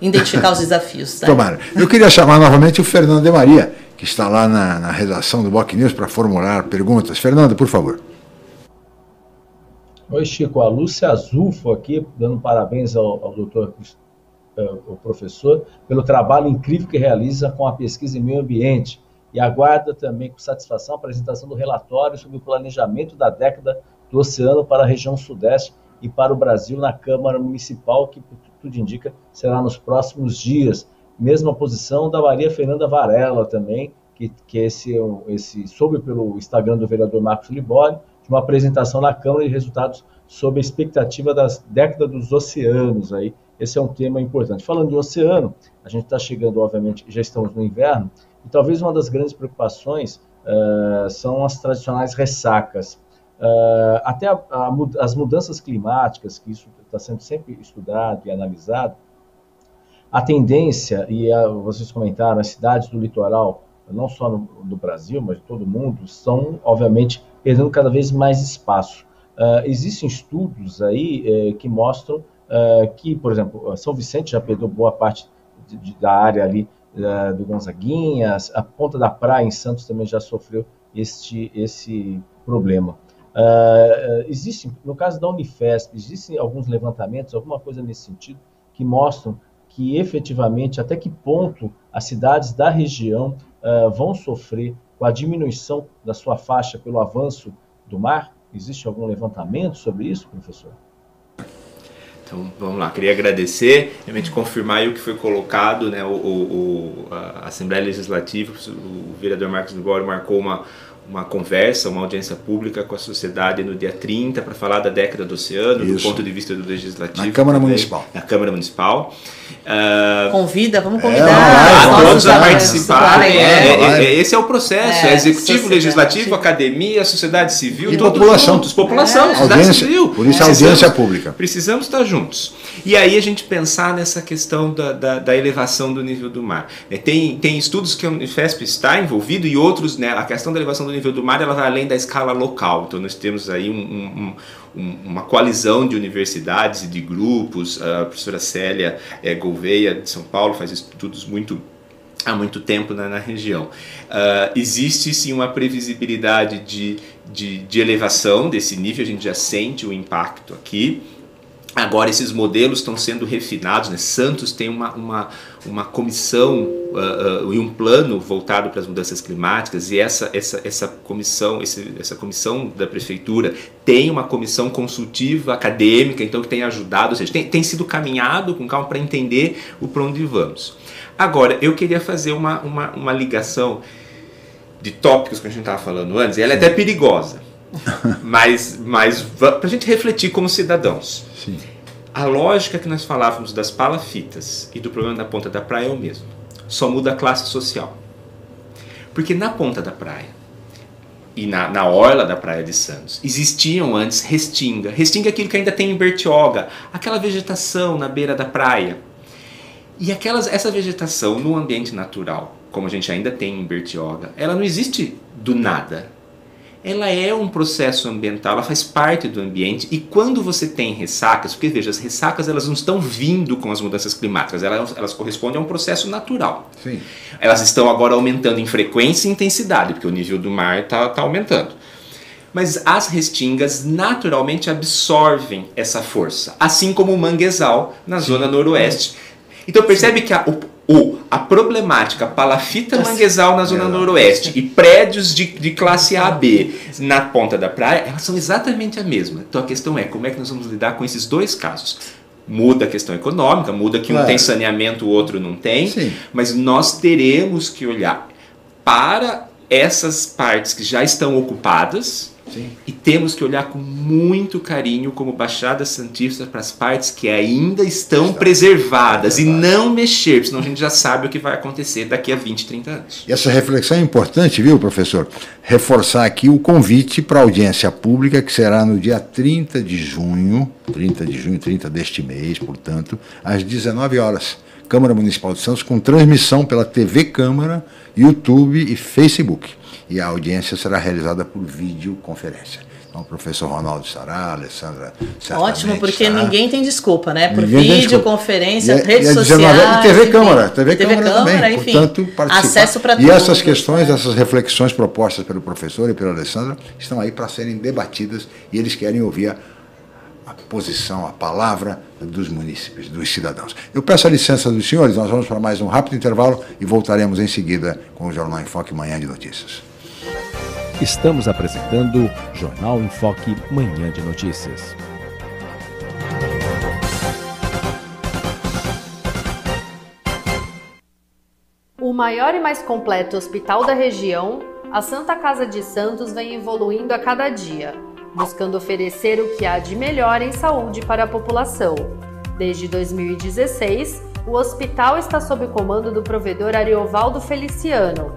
identificar os desafios. Né? Tomara. Eu queria chamar novamente o Fernando de Maria, que está lá na, na redação do Boc News para formular perguntas. Fernando, por favor. Oi, Chico. A Lúcia Azulfo aqui, dando parabéns ao, ao doutor, ao é, professor, pelo trabalho incrível que realiza com a pesquisa em meio ambiente e aguarda também com satisfação a apresentação do relatório sobre o planejamento da década do oceano para a região sudeste e para o Brasil na Câmara Municipal, que tudo indica será nos próximos dias. Mesma posição da Maria Fernanda Varela também, que, que esse, esse soube pelo Instagram do vereador Marcos Libório, de uma apresentação na Câmara de resultados sobre a expectativa das décadas dos oceanos aí. Esse é um tema importante. Falando de oceano, a gente está chegando, obviamente, já estamos no inverno, e talvez uma das grandes preocupações uh, são as tradicionais ressacas. Uh, até a, a, as mudanças climáticas, que isso está sendo sempre estudado e analisado, a tendência, e a, vocês comentaram, as cidades do litoral, não só no, do Brasil, mas de todo o mundo, estão, obviamente, perdendo cada vez mais espaço. Uh, existem estudos aí que mostram uh, que, por exemplo, São Vicente já perdeu boa parte de, de, da área ali uh, do Gonzaguinhas, a Ponta da Praia em Santos também já sofreu este, esse problema. Uh, existe, no caso da Unifesp, existem alguns levantamentos, alguma coisa nesse sentido, que mostram que efetivamente até que ponto as cidades da região uh, vão sofrer com a diminuição da sua faixa pelo avanço do mar? Existe algum levantamento sobre isso, professor? Então vamos lá, queria agradecer, realmente confirmar o que foi colocado, né, o, o a Assembleia Legislativa, o vereador Marcos Libório marcou uma, uma conversa, uma audiência pública com a sociedade no dia 30 para falar da década do oceano, Isso. do ponto de vista do legislativo. Na Câmara também, Municipal. Na Câmara Municipal. Uh, Convida, vamos convidar é, todos a participar. É, é, é, esse é o processo: é, executivo, legislativo, academia, sociedade civil, e todos população. juntos. População, é. sociedade audiência, civil. Por isso a audiência pública. Precisamos estar juntos. E aí a gente pensar nessa questão da, da, da elevação do nível do mar. tem, tem estudos que a Unifesp está envolvido e outros, né, a questão da elevação do nível do mar ela vai além da escala local. Então nós temos aí um, um, um, uma coalizão de universidades e de grupos. A professora Célia é, Gouveia de São Paulo faz estudos muito há muito tempo na, na região. Uh, existe sim uma previsibilidade de, de, de elevação desse nível, a gente já sente o impacto aqui. Agora esses modelos estão sendo refinados, né? Santos tem uma, uma, uma comissão uh, uh, e um plano voltado para as mudanças climáticas e essa, essa, essa, comissão, esse, essa comissão da prefeitura tem uma comissão consultiva acadêmica, então que tem ajudado, ou seja, tem, tem sido caminhado com calma para entender o para onde vamos. Agora, eu queria fazer uma, uma, uma ligação de tópicos que a gente estava falando antes, e ela é até perigosa mas mas para a gente refletir como cidadãos. Sim. A lógica que nós falávamos das palafitas e do problema da ponta da praia é o mesmo. Só muda a classe social. Porque na ponta da praia e na, na orla da Praia de Santos existiam antes restinga. Restinga é aquilo que ainda tem em Bertioga, aquela vegetação na beira da praia. E aquelas, essa vegetação no ambiente natural, como a gente ainda tem em Bertioga, ela não existe do nada ela é um processo ambiental, ela faz parte do ambiente e quando você tem ressacas, porque veja, as ressacas elas não estão vindo com as mudanças climáticas, elas, elas correspondem a um processo natural. Sim. Elas estão agora aumentando em frequência e intensidade, porque o nível do mar está tá aumentando. Mas as restingas naturalmente absorvem essa força, assim como o manguezal na Sim. zona noroeste. Então percebe Sim. que a, o, o, a problemática palafita manguezal na zona noroeste e prédios de, de classe A, B na ponta da praia, elas são exatamente a mesma. Então a questão é como é que nós vamos lidar com esses dois casos. Muda a questão econômica, muda que claro. um tem saneamento, o outro não tem, Sim. mas nós teremos que olhar para essas partes que já estão ocupadas, Sim. E temos que olhar com muito carinho como Baixada Santista para as partes que ainda estão Está preservadas e não mexer, senão a gente já sabe o que vai acontecer daqui a 20, 30 anos. E essa reflexão é importante, viu, professor? Reforçar aqui o convite para a audiência pública, que será no dia 30 de junho, 30 de junho, 30 deste mês, portanto, às 19 horas. Câmara Municipal de Santos, com transmissão pela TV Câmara, YouTube e Facebook e a audiência será realizada por videoconferência. Então, o professor Ronaldo estará, a Alessandra Ótimo, porque estará. ninguém tem desculpa, né? Por videoconferência, é, redes é sociais. E TV Câmara, TV, TV Câmara, Câmara também. Enfim, Portanto, participar. Acesso para E essas questões, essas reflexões propostas pelo professor e pela Alessandra estão aí para serem debatidas e eles querem ouvir a a posição, a palavra dos munícipes, dos cidadãos. Eu peço a licença dos senhores, nós vamos para mais um rápido intervalo e voltaremos em seguida com o Jornal em Foque Manhã de Notícias. Estamos apresentando Jornal em Foque Manhã de Notícias. O maior e mais completo hospital da região, a Santa Casa de Santos vem evoluindo a cada dia buscando oferecer o que há de melhor em saúde para a população. Desde 2016, o hospital está sob o comando do provedor Ariovaldo Feliciano,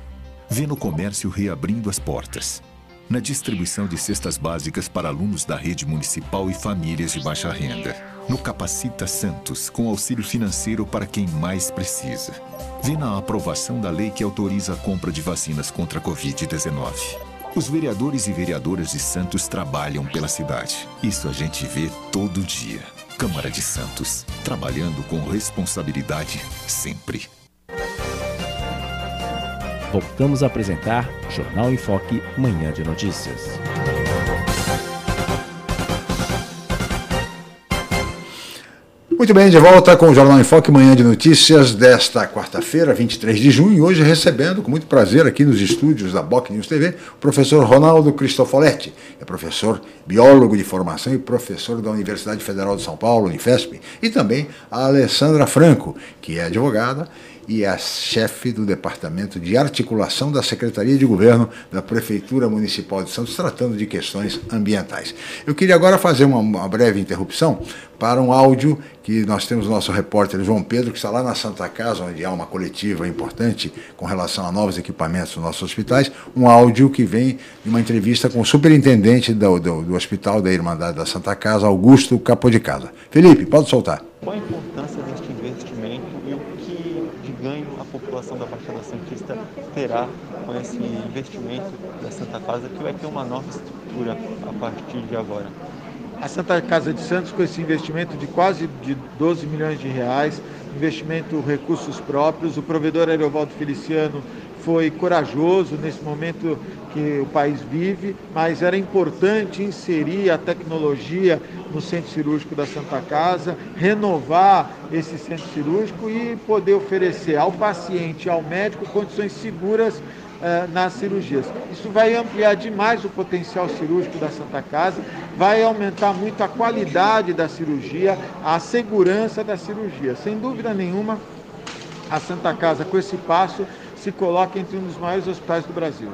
vê no comércio reabrindo as portas. Na distribuição de cestas básicas para alunos da rede municipal e famílias de baixa renda. No Capacita Santos, com auxílio financeiro para quem mais precisa. Vê na aprovação da lei que autoriza a compra de vacinas contra a Covid-19. Os vereadores e vereadoras de Santos trabalham pela cidade. Isso a gente vê todo dia. Câmara de Santos, trabalhando com responsabilidade sempre voltamos a apresentar Jornal em Foque, Manhã de Notícias. Muito bem, de volta com o Jornal em Foque, Manhã de Notícias desta quarta-feira, 23 de junho, hoje recebendo com muito prazer aqui nos estúdios da Boc News TV o professor Ronaldo Cristofoletti, é professor biólogo de formação e professor da Universidade Federal de São Paulo, Unifesp, e também a Alessandra Franco, que é advogada e a chefe do Departamento de Articulação da Secretaria de Governo da Prefeitura Municipal de Santos, tratando de questões ambientais. Eu queria agora fazer uma, uma breve interrupção para um áudio que nós temos nosso repórter João Pedro, que está lá na Santa Casa, onde há uma coletiva importante com relação a novos equipamentos nos nossos hospitais, um áudio que vem de uma entrevista com o superintendente do, do, do Hospital da Irmandade da Santa Casa, Augusto Capo de Casa. Felipe, pode soltar. Qual a importância investimento e o que de ganho a população da Baixada Santista terá com esse investimento da Santa Casa que vai ter uma nova estrutura a partir de agora? A Santa Casa de Santos, com esse investimento de quase de 12 milhões de reais, investimento recursos próprios, o provedor Aerovaldo Feliciano foi corajoso nesse momento que o país vive, mas era importante inserir a tecnologia no centro cirúrgico da Santa Casa, renovar esse centro cirúrgico e poder oferecer ao paciente, ao médico, condições seguras uh, nas cirurgias. Isso vai ampliar demais o potencial cirúrgico da Santa Casa, vai aumentar muito a qualidade da cirurgia, a segurança da cirurgia. Sem dúvida nenhuma, a Santa Casa, com esse passo, se coloca entre um dos maiores hospitais do Brasil.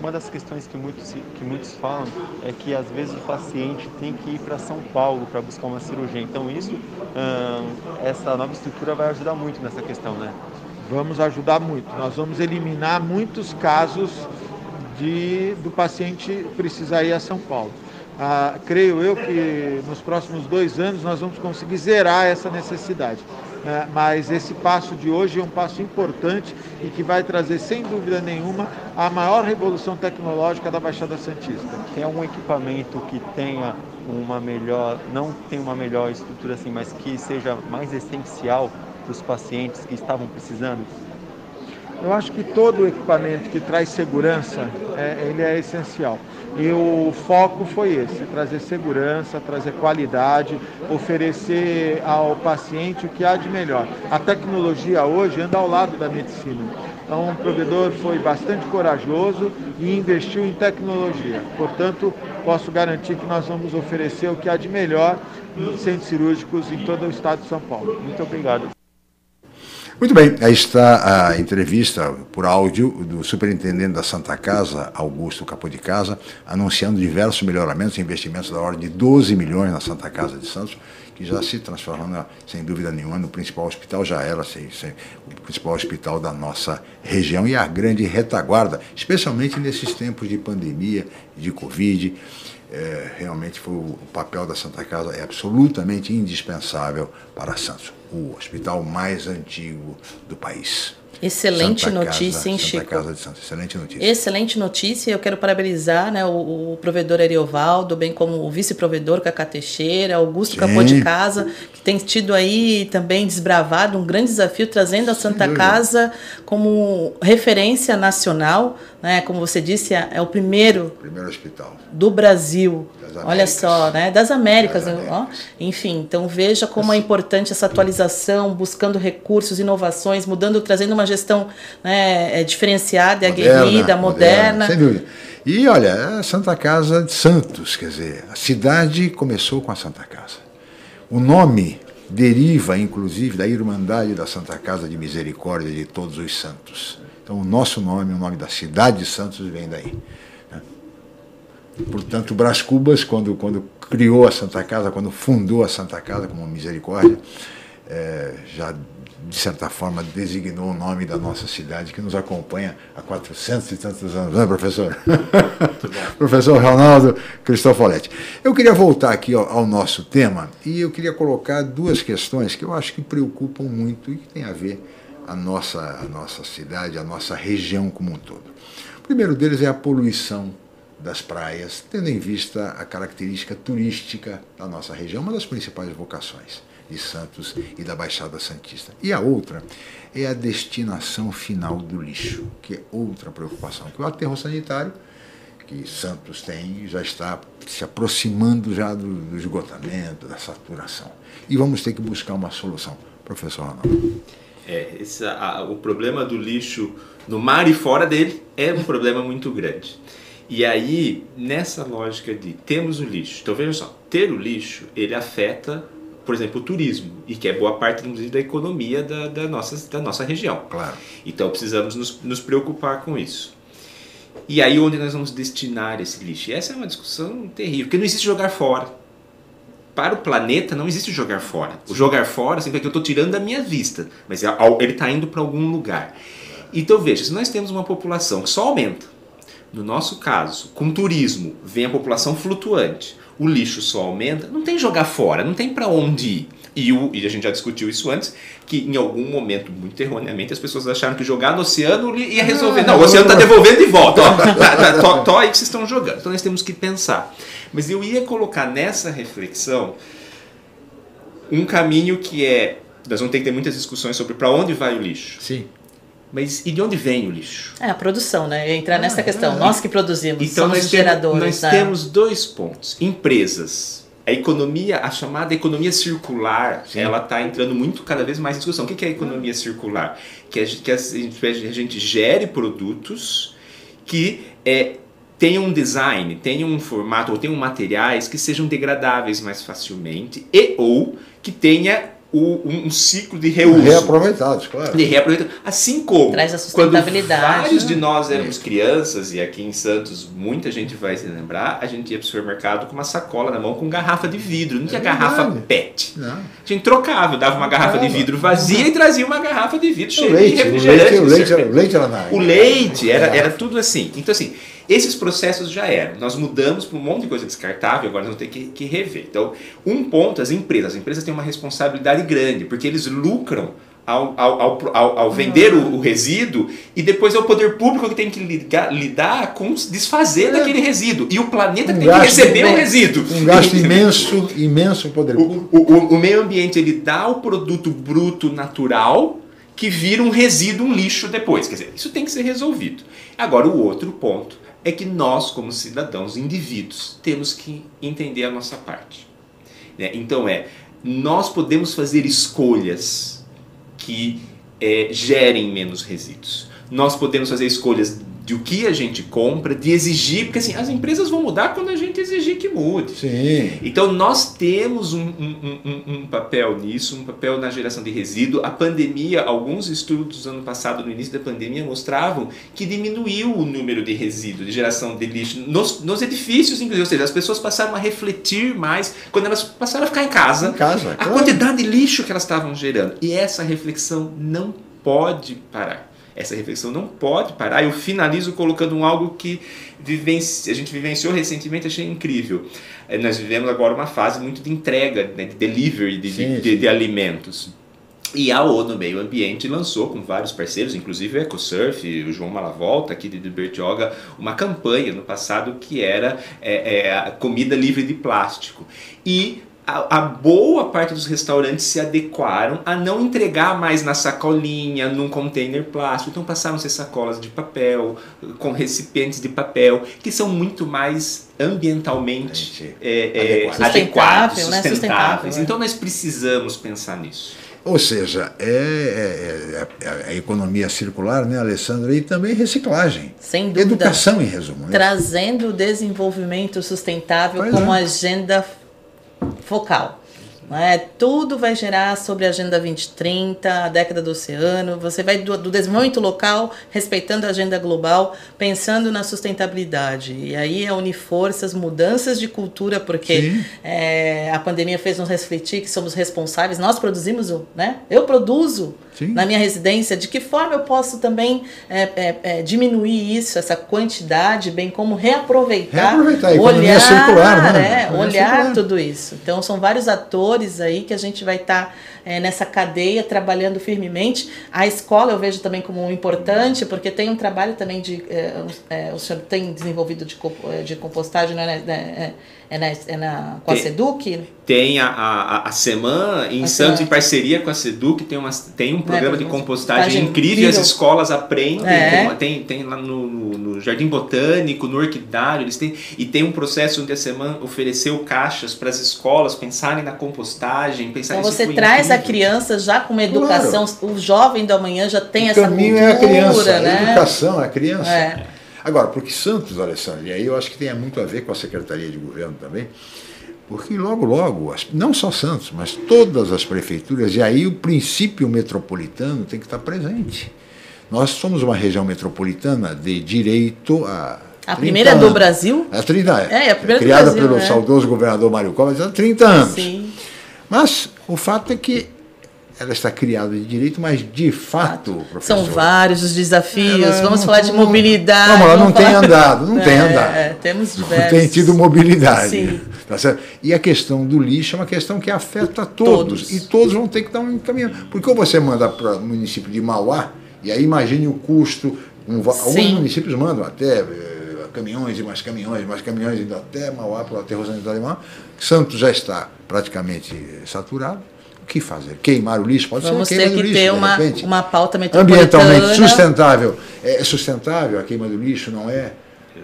Uma das questões que muitos, que muitos falam é que às vezes o paciente tem que ir para São Paulo para buscar uma cirurgia. Então isso, hum, essa nova estrutura vai ajudar muito nessa questão, né? Vamos ajudar muito. Nós vamos eliminar muitos casos de, do paciente precisar ir a São Paulo. Ah, creio eu que nos próximos dois anos nós vamos conseguir zerar essa necessidade. Ah, mas esse passo de hoje é um passo importante e que vai trazer, sem dúvida nenhuma, a maior revolução tecnológica da Baixada Santista. Tem algum equipamento que tenha uma melhor, não tem uma melhor estrutura assim, mas que seja mais essencial para os pacientes que estavam precisando? Eu acho que todo equipamento que traz segurança, é, ele é essencial. E o foco foi esse, trazer segurança, trazer qualidade, oferecer ao paciente o que há de melhor. A tecnologia hoje anda ao lado da medicina. Então, o provedor foi bastante corajoso e investiu em tecnologia. Portanto, posso garantir que nós vamos oferecer o que há de melhor em centros cirúrgicos em todo o estado de São Paulo. Muito obrigado. Muito bem, aí está a entrevista por áudio do superintendente da Santa Casa, Augusto Capô de Casa, anunciando diversos melhoramentos e investimentos da ordem de 12 milhões na Santa Casa de Santos, que já se transformando, sem dúvida nenhuma, no principal hospital, já era sei, sei, o principal hospital da nossa região e a grande retaguarda, especialmente nesses tempos de pandemia, de Covid. É, realmente foi o papel da Santa Casa é absolutamente indispensável para Santos o hospital mais antigo do país. Excelente Santa notícia, Casa, hein, Chico? Santa Casa de Santos. Excelente notícia. Excelente notícia. Eu quero parabenizar né, o, o provedor Ariovaldo, bem como o vice-provedor Cacá Teixeira, Augusto Capô de Casa, que tem tido aí também desbravado um grande desafio, trazendo a Santa Casa como referência nacional. Né, como você disse, é, é o primeiro, primeiro hospital do Brasil Olha só, né? Das Américas, das Américas. Enfim. Então veja como é importante essa atualização, buscando recursos, inovações, mudando, trazendo uma gestão né, é, diferenciada, moderna, aguerrida, moderna. moderna. Sem dúvida. E olha, a Santa Casa de Santos, quer dizer, a cidade começou com a Santa Casa. O nome deriva, inclusive, da Irmandade da Santa Casa de Misericórdia de Todos os Santos. Então, o nosso nome, o nome da cidade de Santos, vem daí. Portanto, Brás Cubas, quando, quando criou a Santa Casa, quando fundou a Santa Casa como Misericórdia, é, já de certa forma designou o nome da nossa cidade que nos acompanha há 400 e tantos anos, não é, professor? professor Ronaldo Cristofoletti. Eu queria voltar aqui ao, ao, nosso tema e eu queria colocar duas questões que eu acho que preocupam muito e que tem a ver a nossa, a nossa cidade, a nossa região como um todo. O primeiro deles é a poluição das praias, tendo em vista a característica turística da nossa região, uma das principais vocações de Santos e da Baixada Santista. E a outra é a destinação final do lixo, que é outra preocupação, que o aterro sanitário que Santos tem já está se aproximando já do, do esgotamento, da saturação. E vamos ter que buscar uma solução. Professor Ronaldo. É, esse, a, o problema do lixo no mar e fora dele é um problema muito grande. E aí, nessa lógica de temos o lixo, então veja só, ter o lixo, ele afeta, por exemplo, o turismo, e que é boa parte, inclusive, da economia da, da, nossa, da nossa região. Claro. Então precisamos nos, nos preocupar com isso. E aí, onde nós vamos destinar esse lixo? E essa é uma discussão terrível, porque não existe jogar fora. Para o planeta não existe jogar fora. O jogar fora significa que eu estou tirando da minha vista, mas é ele está indo para algum lugar. Então veja, se nós temos uma população que só aumenta, no nosso caso, com turismo, vem a população flutuante, o lixo só aumenta, não tem jogar fora, não tem para onde ir. E, o, e a gente já discutiu isso antes, que em algum momento, muito erroneamente, as pessoas acharam que jogar no oceano ia resolver. Não, o oceano está devolvendo de volta. Ó, tá, tá, tó, tó aí que vocês estão jogando. Então nós temos que pensar. Mas eu ia colocar nessa reflexão um caminho que é. Nós vamos ter que ter muitas discussões sobre para onde vai o lixo. Sim. Mas e de onde vem o lixo? É a produção, né? Entrar nessa questão. Nós que produzimos, Então somos nós, os temos, geradores. nós né? temos dois pontos. Empresas. A economia, a chamada economia circular, ela está entrando muito cada vez mais em discussão. O que é a economia circular? Que a, gente- que a a gente gere produtos que é, tenham um design, tenham um formato ou tenham materiais que sejam degradáveis mais facilmente e ou que tenha o- um, um ciclo de reuso. Reaproveitados, claro. De reaproveitamento. Assim como Traz a quando sustentabilidade, vários né? de nós éramos crianças, e aqui em Santos muita gente vai se lembrar, a gente ia para o supermercado com uma sacola na mão com garrafa de vidro. Não tinha garrafa verdade. PET. Não. A gente trocava, dava uma garrafa de vidro vazia e trazia uma garrafa de vidro O cheia de leite, o refrigerante. leite, o leite, era, o leite era na O leite era, era tudo assim. Então, assim, esses processos já eram. Nós mudamos para um monte de coisa descartável, agora nós vamos ter que, que rever. Então, um ponto, as empresas. As empresas têm uma responsabilidade grande, porque eles lucram ao, ao, ao, ao- vender o, o resíduo e depois é o poder público que tem que ligar- lidar com desfazer daquele resíduo. E o planeta que tem que receber o imenso, resíduo. Um gasto imenso, imenso poder público. O, o, o meio ambiente ele dá o produto bruto natural que vira um resíduo, um lixo depois. Quer dizer, isso tem que ser resolvido. Agora, o outro ponto é que nós, como cidadãos, indivíduos, temos que entender a nossa parte. né? Então, é, nós podemos fazer escolhas que é, gerem menos resíduos. Nós podemos fazer escolhas de o que a gente compra, de exigir, porque assim, as empresas vão mudar quando a gente exigir que mude. Sim. Então nós temos um, um- um- um papel nisso, um papel na geração de resíduo. A pandemia, alguns estudos do ano passado, no início da pandemia, mostravam que diminuiu o número de resíduo, de geração de lixo, nos, nos edifícios, inclusive. Ou seja, as pessoas passaram a refletir mais quando elas passaram a ficar em casa. Em casa, a claro. quantidade de lixo que elas estavam gerando. E essa reflexão não pode parar. Essa reflexão não pode parar. Eu finalizo colocando um algo que vivenci- a gente vivenciou recentemente, achei incrível. Eh, Nós vivemos agora uma fase muito de entrega, né, de delivery de, de- Sim, de- sim. de alimentos. E a ONU Meio Ambiente lançou com vários parceiros, inclusive o EcoSurf, o João Malavolta aqui de Bertioga, uma campanha no passado que era é, é, comida livre de plástico. E a, a boa parte dos restaurantes se adequaram a não entregar mais na sacolinha, num container plástico. Então passaram a ser sacolas de papel, com recipientes de papel, que são muito mais ambientalmente é, é, Adequado. adequados, Sustentável, né? sustentáveis. Sustentável, é. Então nós precisamos pensar nisso. Ou seja, é, é- é- é a economia circular, né, Alessandra? E também reciclagem. Sem dúvida. Educação, em resumo. Né? Trazendo o desenvolvimento sustentável Pois como é. agenda focal. Não é? Tudo vai gerar sobre a Agenda 2030, a década do oceano. Você vai do, do desenvolvimento local, respeitando a agenda global, pensando na sustentabilidade. E aí é unir forças, mudanças de cultura, porque é, a pandemia fez nos refletir que somos responsáveis. Nós produzimos, né? Eu produzo Sim. na minha residência. De que forma eu posso também é, é, diminuir isso, essa quantidade, bem como reaproveitar, Reaproveitar, olhar, circular, né? é, olhar circular. tudo isso. Então são vários atores aí que a gente vai estar nessa cadeia trabalhando firmemente. A escola eu vejo também como importante, porque tem um trabalho também de. é, é, o senhor tem desenvolvido de, é, de compostagem, não é, na- é, é na, é na, com a Tem. Seduc? Tem a, a, a SEMAN em A Santos, em parceria com a SEDUC, tem, uma, tem um programa de compostagem compostagem incrível, as incrível. escolas aprendem, É. tem, tem, lá no, no- no Jardim Botânico, no Orquidário, eles têm, e tem um processo onde a SEMAN ofereceu caixas para as escolas pensarem na compostagem, pensarem Então você traz a incrível. criança já com uma educação, o jovem do amanhã já tem o essa caminho cultura, é a criança, né? a educação, a criança. É. Agora, porque Santos, Alessandro, e aí eu acho que tem muito a ver com a Secretaria de Governo também, porque logo, logo, não só Santos, mas todas as prefeituras, e aí o princípio metropolitano tem que estar presente. Nós somos uma região metropolitana de direito a. A 30 primeira do anos. Brasil? A 30, É, a primeira do criada Brasil, pelo é. saudoso governador Mário Covas há 30 anos. Sim. Mas o fato é que ela está criada de direito, mas de fato, professor. São vários os desafios. vamos não, falar de mobilidade. Vamos lá, não tem falar... andado, não é, tem andado. É, temos diversos. Não tem tido mobilidade. Sim. Tá certo? E a questão do lixo é uma questão que afeta todos, todos. E todos vão ter que dar um caminho. Porque ou você manda para o município de Mauá, e aí imagine o custo. Um, alguns municípios mandam até eh, caminhões e mais caminhões, mais caminhões indo até Mauá, para o aterro sanitário Mauá. Santos já está praticamente saturado o que fazer? Queimar o lixo? Pode Vamos ser ter que lixo, ter uma, uma pauta metropolitana. Ambientalmente sustentável. É sustentável a queima do lixo, não é?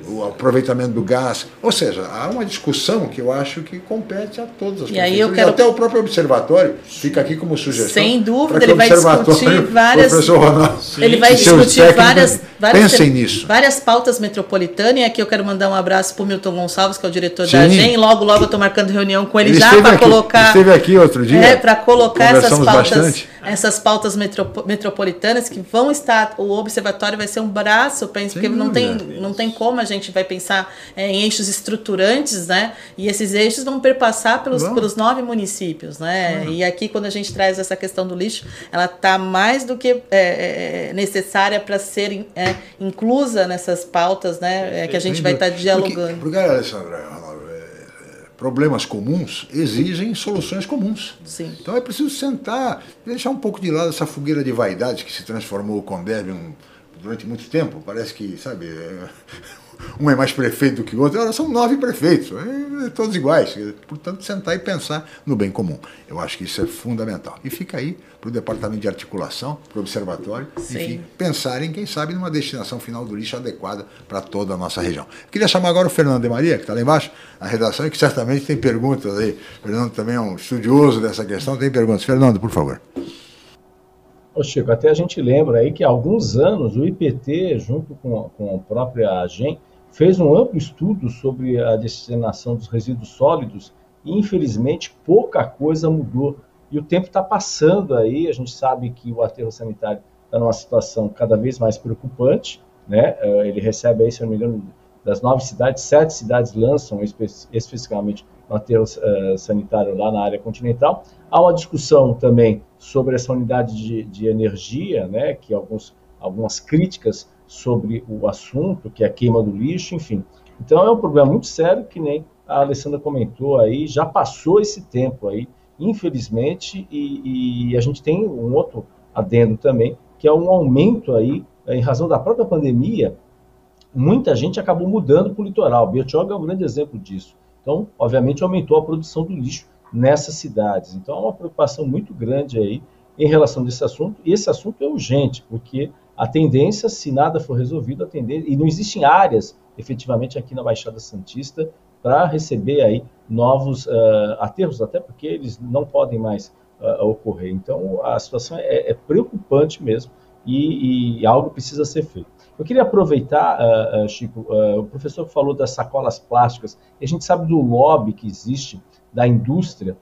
O aproveitamento do gás. Ou seja, há uma discussão que eu acho que compete a todas as e aí eu quero... Até o próprio observatório fica aqui como sugestão. Sem dúvida, ele vai discutir várias. Ronaldo, ele vai discutir várias, várias, pensem nisso. várias pautas metropolitanas. E aqui eu quero mandar um abraço para o Milton Gonçalves, que é o diretor Sim. da AGEM. Logo, logo eu estou marcando reunião com ele, ele já para colocar. Esteve aqui outro dia. É, para colocar essas pautas. Bastante essas pautas metropolitanas que vão estar, o observatório vai ser um braço, penso, porque não tem, não tem como a gente vai pensar é, em eixos estruturantes, né? E esses eixos vão perpassar pelos, pelos nove municípios, né? Uhum. E aqui, quando a gente traz essa questão do lixo, ela está mais do que é, é, é necessária para ser é, inclusa nessas pautas, né? É, que a gente vai estar tá dialogando. Porque, porque Alessandra, problemas comuns exigem soluções comuns. Sim. Então é preciso sentar, deixar um pouco de lado essa fogueira de vaidade que se transformou o Conderbe um, durante muito tempo. Parece que, sabe, é, um é mais prefeito do que o outro. Agora são nove prefeitos, é, todos iguais. Portanto, sentar e pensar no bem comum. Eu acho que isso é fundamental. E fica aí para o departamento de articulação, para o observatório, Sim. enfim, pensarem, quem sabe, numa destinação final do lixo adequada para toda a nossa região. queria chamar agora o Fernando de Maria, que está lá embaixo, na redação, e que certamente tem perguntas aí. O Fernando também é um estudioso dessa questão, tem perguntas. Fernando, por favor. Ô Chico, até a gente lembra aí que há alguns anos o IPT, junto com, com a própria AGEM, fez um amplo estudo sobre a destinação dos resíduos sólidos e, infelizmente, pouca coisa mudou. E o tempo está passando aí, a gente sabe que o aterro sanitário está numa situação cada vez mais preocupante, né? Eh, ele recebe aí, se não me engano, das nove cidades, sete cidades lançam espe especificamente um aterro uh, sanitário lá na área continental. Há uma discussão também sobre essa unidade de, de energia, né? Que alguns, algumas críticas sobre o assunto, que é a queima do lixo, enfim. Então é um problema muito sério que nem a Alessandra comentou aí, já passou esse tempo aí, infelizmente, e, e a gente tem um outro adendo também, que é um aumento aí, em razão da própria pandemia, muita gente acabou mudando para o litoral. Bertioga é um grande exemplo disso. Então, obviamente, aumentou a produção do lixo nessas cidades. Então, é uma preocupação muito grande aí em relação a esse assunto. E esse assunto é urgente, porque a tendência, se nada for resolvido, e não existem áreas, efetivamente, aqui na Baixada Santista, para receber aí novos uh, aterros, até porque eles não podem mais uh, ocorrer. Então, a situação é, é preocupante mesmo e, e, algo precisa ser feito. Eu queria aproveitar, uh, Chico, o professor falou das sacolas plásticas, e a gente sabe do lobby que existe da indústria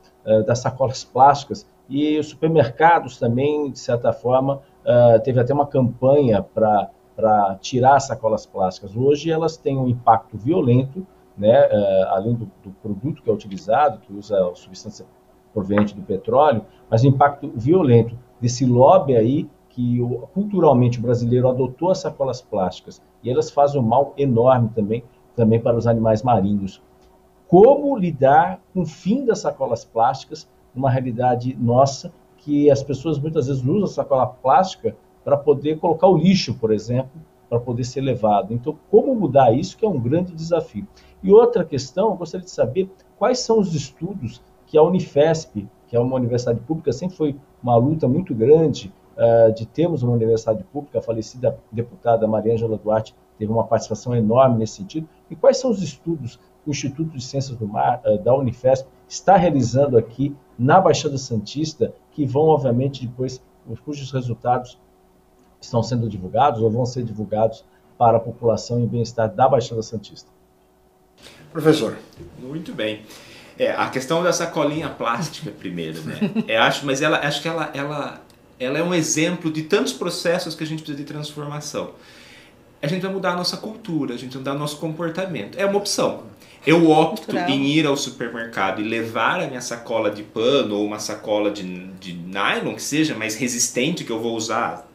das sacolas plásticas, e os supermercados também, de certa forma, uh, teve até uma campanha para tirar as sacolas plásticas. Hoje elas têm um impacto violento, né, uh, além do, do, produto que é utilizado, que usa substância proveniente do petróleo, mas o impacto violento desse lobby aí que o, culturalmente o brasileiro adotou as sacolas plásticas e elas fazem um mal enorme também, também para os animais marinhos. Como lidar com o fim das sacolas plásticas numa realidade nossa que as pessoas muitas vezes usam sacola plástica para poder colocar o lixo, por exemplo, para poder ser levado. Então, como mudar isso que é um grande desafio. E outra questão, eu gostaria de saber quais são os estudos que a Unifesp, que é uma universidade pública, sempre foi uma luta muito grande uh, de termos uma universidade pública, a falecida deputada Mariângela Duarte teve uma participação enorme nesse sentido. E quais são os estudos que o Instituto de Ciências do Mar uh, da Unifesp está realizando aqui na Baixada Santista que vão, obviamente, depois, cujos resultados estão sendo divulgados ou vão ser divulgados para a população e bem-estar da Baixada Santista. Professor. Muito bem. É, a questão da sacolinha plástica primeiro, né? É, acho, mas ela, acho que ela, ela, ela é um exemplo de tantos processos que a gente precisa de transformação. A gente vai mudar a nossa cultura, a gente vai mudar o nosso comportamento. É uma opção. Eu opto em ir ao supermercado e levar a minha sacola de pano ou uma sacola de, de nylon, que seja mais resistente, que eu vou usar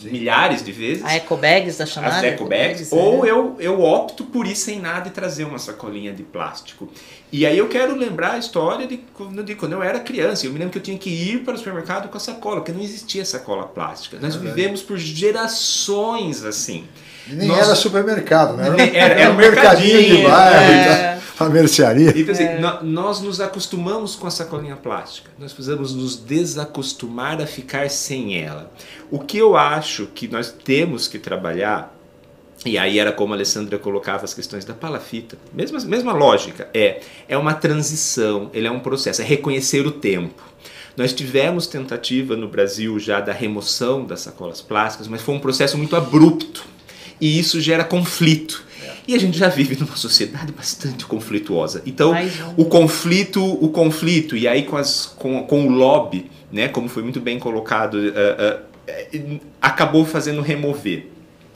milhares de vezes. A ecobags da chamada? As ecobags. é. Ou eu, eu opto por ir sem nada e trazer uma sacolinha de plástico. E aí eu quero lembrar a história de quando, de quando eu era criança. Eu me lembro que eu tinha que ir para o supermercado com a sacola, porque não existia sacola plástica. Nós Verdade. vivemos por gerações assim. Nem Nós- era supermercado, né? Era- era um mercadinho de bairro, é. e tal, a mercearia. Então, assim, nó- nós nos acostumamos com a sacolinha plástica. Nós precisamos nos desacostumar a ficar sem ela. O que eu acho que nós temos que trabalhar, e aí era como a Alessandra colocava as questões da palafita, mesma, mesma lógica, é, é uma transição, ele é um processo, é reconhecer o tempo. Nós tivemos tentativa no Brasil já da remoção das sacolas plásticas, mas foi um processo muito abrupto. E isso gera conflito. E a gente já vive numa sociedade bastante conflituosa. Então, o conflito, o conflito, e aí com, as, com, com o lobby, né, como foi muito bem colocado, eh, eh, acabou fazendo remover.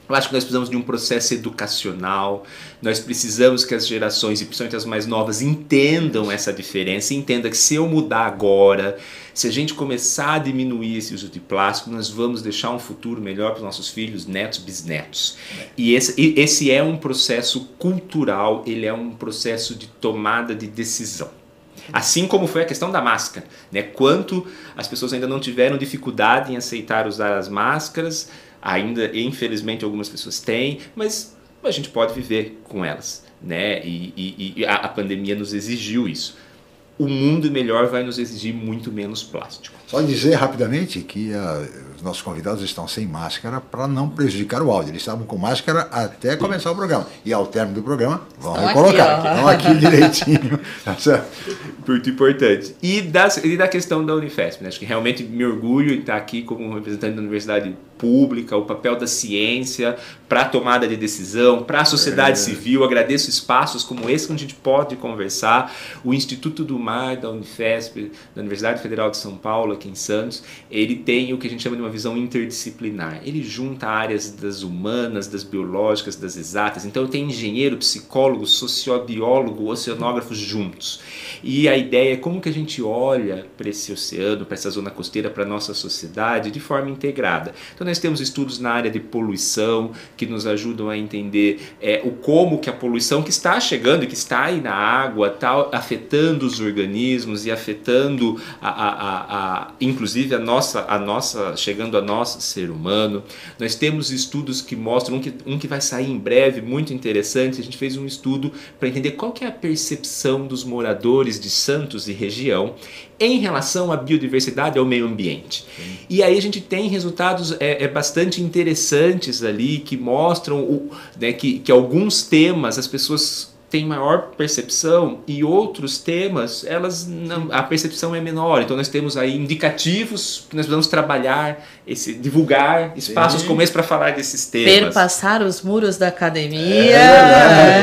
Eu acho que nós precisamos de um processo educacional, nós precisamos que as gerações, e principalmente as mais novas, entendam essa diferença, entendam que se eu mudar agora, se a gente começar a diminuir esse uso de plástico, nós vamos deixar um futuro melhor para os nossos filhos, netos, bisnetos. E esse, e esse é um processo cultural, ele é um processo de tomada de decisão. Assim como foi a questão da máscara, né? Quanto as pessoas ainda não tiveram dificuldade em aceitar usar as máscaras, ainda infelizmente algumas pessoas têm, mas a gente pode viver com elas, né? E, e- e a, a pandemia nos exigiu isso. O mundo melhor vai nos exigir muito menos plástico. Só dizer rapidamente que ah, os nossos convidados estão sem máscara para não prejudicar o áudio. Eles estavam com máscara até começar o programa. E ao término do programa, vão Estão recolocar. aqui. Estão aqui direitinho. Tá? Muito importante. E da, e da questão da Unifesp, né? acho que realmente me orgulho em estar aqui como representante da universidade pública, o papel da ciência para a tomada de decisão, para a sociedade É. civil. Agradeço espaços como esse que a gente pode conversar. O Instituto do Mar da Unifesp, da Universidade Federal de São Paulo, aqui em Santos, ele tem o que a gente chama de uma visão interdisciplinar. Ele junta áreas das humanas, das biológicas, das exatas. Então tem engenheiro, psicólogo, sociobiólogo, oceanógrafo juntos. E a ideia é como que a gente olha para esse oceano, para essa zona costeira, para a nossa sociedade de forma integrada. Então nós temos estudos na área de poluição que nos ajudam a entender é, o como que a poluição que está chegando e que está aí na água está afetando os organismos e afetando a, a, a, a- inclusive a nossa, a nossa chegando a nós ser humano. Nós temos estudos que mostram um que, um que vai sair em breve muito interessante. A gente fez um estudo para entender qual que é a percepção dos moradores de Santos e região em relação à biodiversidade e ao meio ambiente. E aí a gente tem resultados é, é, bastante interessantes ali que mostram o, né, que, que alguns temas as pessoas têm maior percepção e outros temas elas não, a percepção é menor. Então nós temos aí indicativos que nós precisamos trabalhar, esse, divulgar espaços Sim. como esse para falar desses temas. Perpassar os muros da academia. É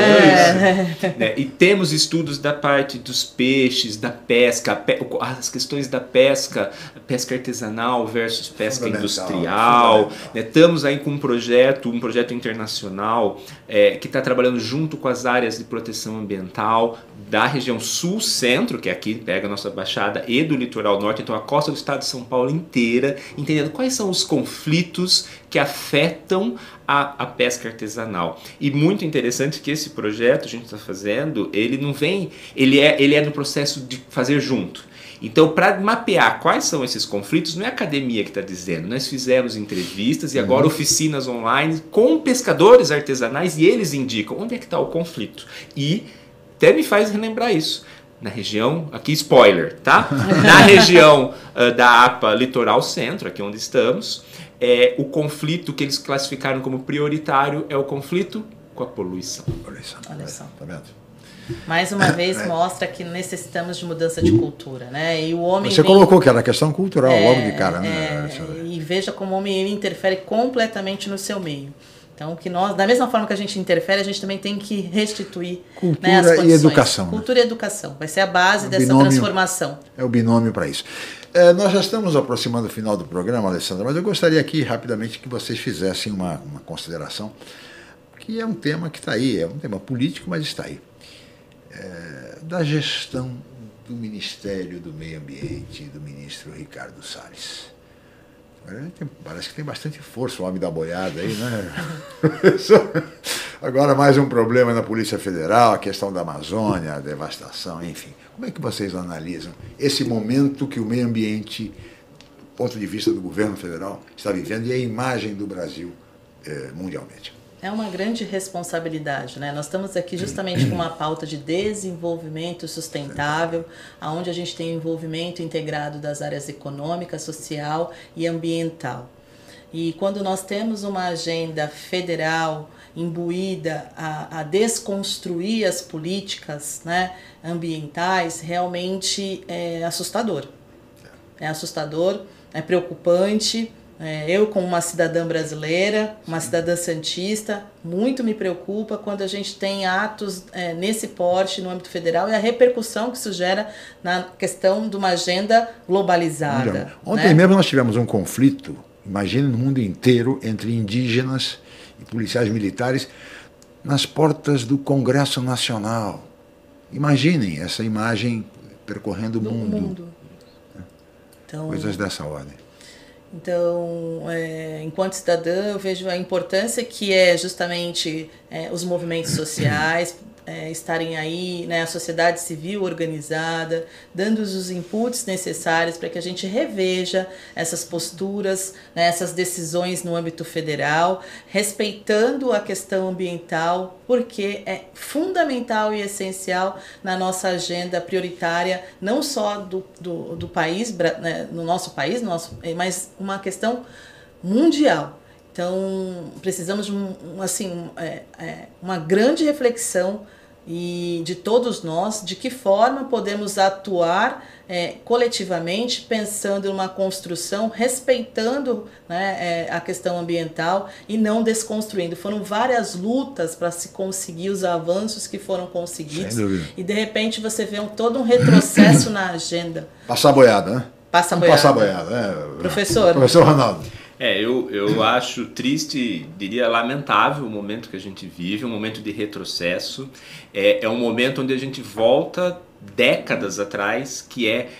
É. né? E temos estudos da parte dos peixes, da pesca, as questões da pesca, pesca artesanal versus pesca industrial. né? Estamos aí com um projeto, um projeto internacional é, que está trabalhando junto com as áreas de proteção ambiental da região sul-centro, que é aqui, pega a nossa baixada, e do litoral norte, então a costa do estado de São Paulo inteira, entendendo quais são os conflitos que afetam a, a pesca artesanal. E muito interessante que esse projeto a gente está fazendo, ele não vem, ele é, ele é no processo de fazer junto. Então, para mapear quais são esses conflitos, não é a academia que está dizendo. Nós fizemos entrevistas e agora Uhum. oficinas online com pescadores artesanais e eles indicam onde é que está o conflito. E até me faz relembrar isso. Na região, aqui spoiler, tá? Na região ah, da APA Litoral Centro, aqui onde estamos, é, o conflito que eles classificaram como prioritário é o conflito com a poluição. Olha só. Tá vendo? Mais uma vez mostra que necessitamos de mudança de cultura, né? E o homem Você vem- colocou que era questão cultural É, logo de cara, né? é, e veja como o homem ele interfere completamente no seu meio. Então, que nós, da mesma forma que a gente interfere, a gente também tem que restituir Cultura né, as e educação, né? Cultura e educação vai ser a base O dessa binômio. transformação. É o binômio para isso. É, nós já estamos aproximando do final do programa, Alessandra, mas eu gostaria aqui rapidamente que vocês fizessem uma, uma consideração, que é um tema que está aí, é um tema político, mas está aí. É, da gestão do Ministério do Meio Ambiente do ministro Ricardo Salles. Parece que tem bastante força o homem da boiada aí, né? Agora mais um problema na Polícia Federal, a questão da Amazônia, a devastação, enfim. Como é que vocês analisam esse momento que o meio ambiente, do ponto de vista do governo federal, está vivendo e a imagem do Brasil eh, mundialmente? É uma grande responsabilidade, né? Nós estamos aqui justamente com uma pauta de desenvolvimento sustentável, aonde a gente tem envolvimento integrado das áreas econômica, social e ambiental. E quando nós temos uma agenda federal imbuída a, a desconstruir as políticas né, ambientais, realmente é assustador. É assustador, é preocupante. É, eu, como uma cidadã brasileira, uma cidadã santista, muito me preocupa quando a gente tem atos é, nesse porte no âmbito federal e a repercussão que isso gera na questão de uma agenda globalizada. Ontem né? mesmo nós tivemos um conflito, imagine no mundo inteiro, entre indígenas e policiais militares nas portas do Congresso Nacional. Imaginem essa imagem percorrendo o mundo. mundo. Então, Coisas dessa ordem. Então, é, enquanto cidadã, eu vejo a importância que é justamente é, os movimentos sociais, é, estarem aí, né, a sociedade civil organizada, dando os inputs necessários para que a gente reveja essas posturas, né, essas decisões no âmbito federal, respeitando a questão ambiental, porque é fundamental e essencial na nossa agenda prioritária, não só do, do, do país, né, no nosso país, nosso, mas uma questão mundial. Então, precisamos de assim, é, é, uma grande reflexão e de todos nós de que forma podemos atuar é, coletivamente, pensando em uma construção, respeitando né, é, a questão ambiental e não desconstruindo. Foram várias lutas para se conseguir os avanços que foram conseguidos e de repente você vê um, todo um retrocesso na agenda. Passar boiada, né? Passa boiada. Passar boiada, né? Professor. Professor Ronaldo. É, eu, eu acho triste, diria lamentável o momento que a gente vive, um momento de retrocesso. É, é um momento onde a gente volta décadas atrás, que é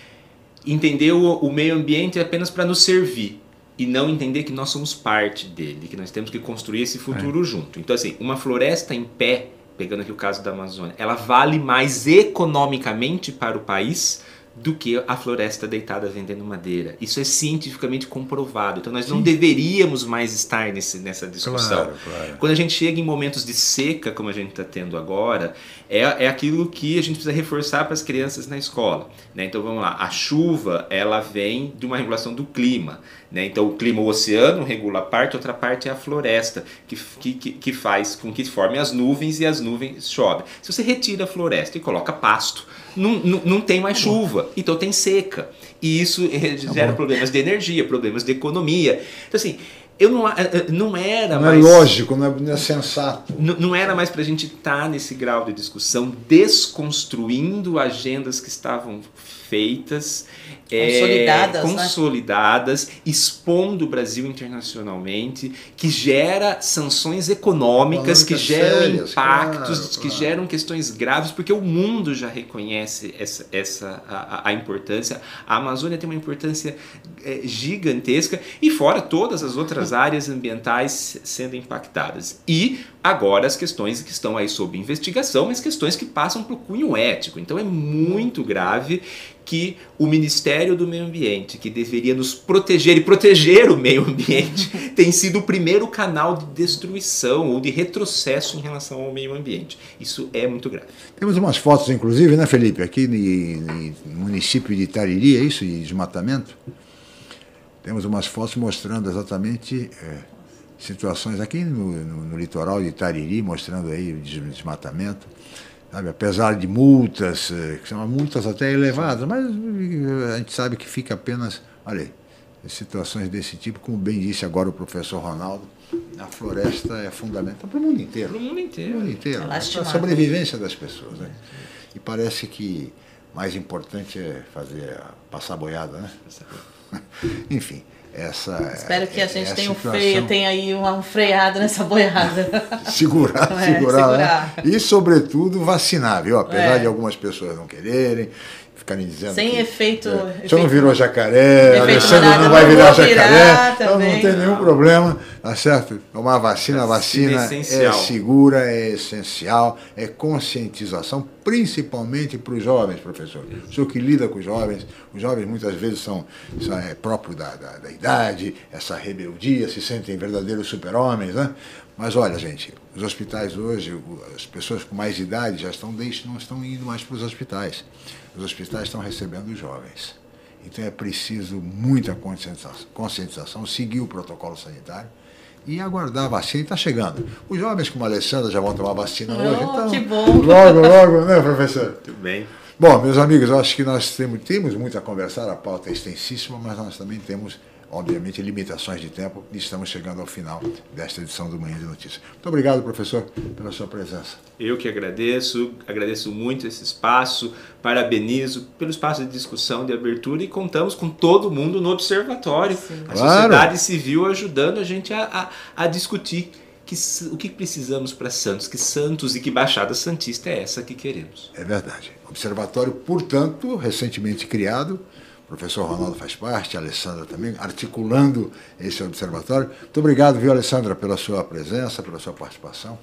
entender o, o meio ambiente apenas para nos servir e não entender que nós somos parte dele, que nós temos que construir esse futuro é. junto. Então, assim, uma floresta em pé, pegando aqui o caso da Amazônia, ela vale mais economicamente para o país do que a floresta deitada vendendo madeira. Isso é cientificamente comprovado. Então nós Sim. não deveríamos mais estar nesse, nessa discussão. Claro, claro. Quando a gente chega em momentos de seca, como a gente está tendo agora, é, é aquilo que a gente precisa reforçar para as crianças na escola. Né? Então vamos lá, a chuva ela vem de uma regulação do clima. Né? Então o clima, o oceano regula a parte, outra parte é a floresta, que, que, que faz com que forme as nuvens e as nuvens chovem. Se você retira a floresta e coloca pasto, não, não, não tem mais tá chuva, então tem seca. E isso tá gera problemas de energia, problemas de economia. Então, assim, eu não, eh, eh, não era não mais. Não é lógico, não é, não é sensato. Não, não era mais para a gente estar tá nesse grau de discussão, desconstruindo agendas que estavam feitas consolidadas, é, consolidadas né? expondo o Brasil internacionalmente, que gera sanções econômicas, que geram sérias, impactos, claro, que claro. geram questões graves, porque o mundo já reconhece essa, essa a, a importância. A Amazônia tem uma importância é, gigantesca e fora todas as outras áreas ambientais sendo impactadas. E agora as questões que estão aí sob investigação, mas questões que passam para o cunho ético. Então é muito grave que o Ministério do Meio Ambiente, que deveria nos proteger e proteger o meio ambiente, tem sido o primeiro canal de destruição ou de retrocesso em relação ao meio ambiente. Isso é muito grave. Temos umas fotos, inclusive, né, Felipe, aqui no município de Itariri, é isso, de desmatamento? Temos umas fotos mostrando exatamente é, situações aqui no, no, no, litoral de Itariri, mostrando aí o desmatamento. Sabe, apesar de multas, eh, que são multas até elevadas, mas eh, a gente sabe que fica apenas, olha aí, situações desse tipo, como bem disse agora o professor Ronaldo, a floresta é fundamental para o mundo inteiro. Para o mundo inteiro. Pro mundo inteiro. É para a sobrevivência das pessoas. Né? E parece que mais importante é fazer passar boiada, né? Enfim, essa. Espero que a gente é tenha, um freio, tenha aí uma, um freado nessa boiada. segurar, É, segurar, segurar. né? E, sobretudo, vacinar, viu? Apesar É. de algumas pessoas não quererem, ficarem dizendo. Sem que, efeito. É, efeito Você não virou jacaré, efeito Alessandro manada, não vai não virar jacaré, então não tem nenhum problema, tá certo? Tomar vacina, a Vacina vacina é é segura, é essencial, é conscientização, principalmente para os jovens, professor. O senhor que lida com os jovens, os jovens muitas vezes são, são é, próprio da, da, da idade, essa rebeldia, se sentem verdadeiros super-homens, né? Mas olha, gente, os hospitais hoje, as pessoas com mais idade já estão não estão indo mais para os hospitais. Os hospitais estão recebendo os jovens. Então é preciso muita conscientização, conscientização seguir o protocolo sanitário e aguardar a vacina. Está chegando. Os jovens como a Alessandra já vão tomar vacina hoje. Oh, Então, que bom. Logo, logo, né, professor? Tudo bem. Bom, meus amigos, eu acho que nós temos, temos muito a conversar, a pauta é extensíssima, mas nós também temos, obviamente, limitações de tempo e estamos chegando ao final desta edição do Manhã de Notícias. Muito obrigado, professor, pela sua presença. Eu que agradeço, agradeço muito esse espaço, parabenizo pelo espaço de discussão, de abertura e contamos com todo mundo no observatório, a Claro. sociedade civil ajudando a gente a, a, a discutir que, o que precisamos para Santos, que Santos e que Baixada Santista é essa que queremos. É verdade. Observatório, portanto, recentemente criado, professor Ronaldo faz parte, a Alessandra também, articulando esse observatório. Muito obrigado, viu, Alessandra, pela sua presença, pela sua participação.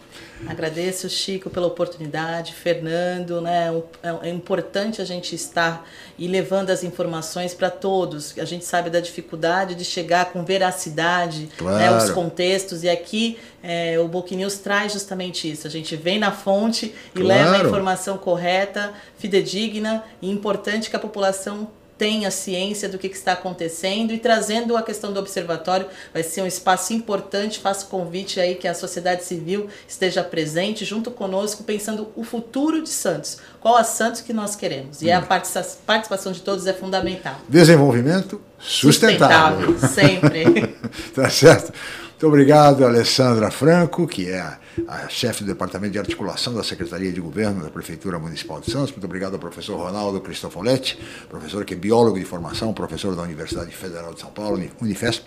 Agradeço, Chico, pela oportunidade, Fernando, né? É é importante a gente estar e levando as informações para todos. A gente sabe da dificuldade de chegar com veracidade, né, Claro. os contextos, e aqui é, o Book News traz justamente isso. A gente vem na fonte e Claro. leva a informação correta, fidedigna e importante que a população tenha ciência do que, que está acontecendo e trazendo a questão do observatório vai ser um espaço importante. Faço convite aí que a sociedade civil esteja presente junto conosco, pensando o futuro de Santos. Qual a Santos que nós queremos? E a participa- participação de todos é fundamental. Desenvolvimento sustentável. sempre. tá certo? Muito obrigado, Alessandra Franco, que é a, a chefe do Departamento de Articulação da Secretaria de Governo da Prefeitura Municipal de Santos. Muito obrigado ao professor Ronaldo Cristofoletti, professor que é biólogo de formação, professor da Universidade Federal de São Paulo, Uni- Unifesp,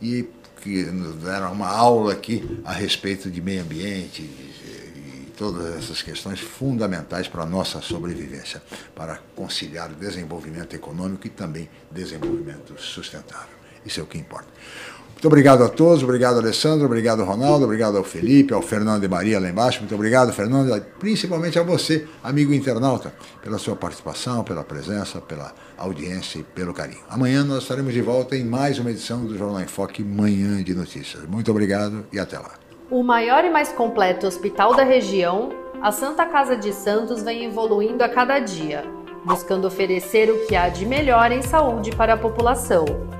e que nos deram uma aula aqui a respeito de meio ambiente, e todas essas questões fundamentais para a nossa sobrevivência, para conciliar desenvolvimento econômico e também desenvolvimento sustentável. Isso é o que importa. Muito obrigado a todos, obrigado Alessandro, obrigado Ronaldo, obrigado ao Felipe, ao Fernando e Maria lá embaixo, muito obrigado Fernando, principalmente a você, amigo internauta, pela sua participação, pela presença, pela audiência e pelo carinho. Amanhã nós estaremos de volta em mais uma edição do Jornal em Foque Manhã de Notícias. Muito obrigado e até lá. O maior e mais completo hospital da região, a Santa Casa de Santos vem evoluindo a cada dia, buscando oferecer o que há de melhor em saúde para a população.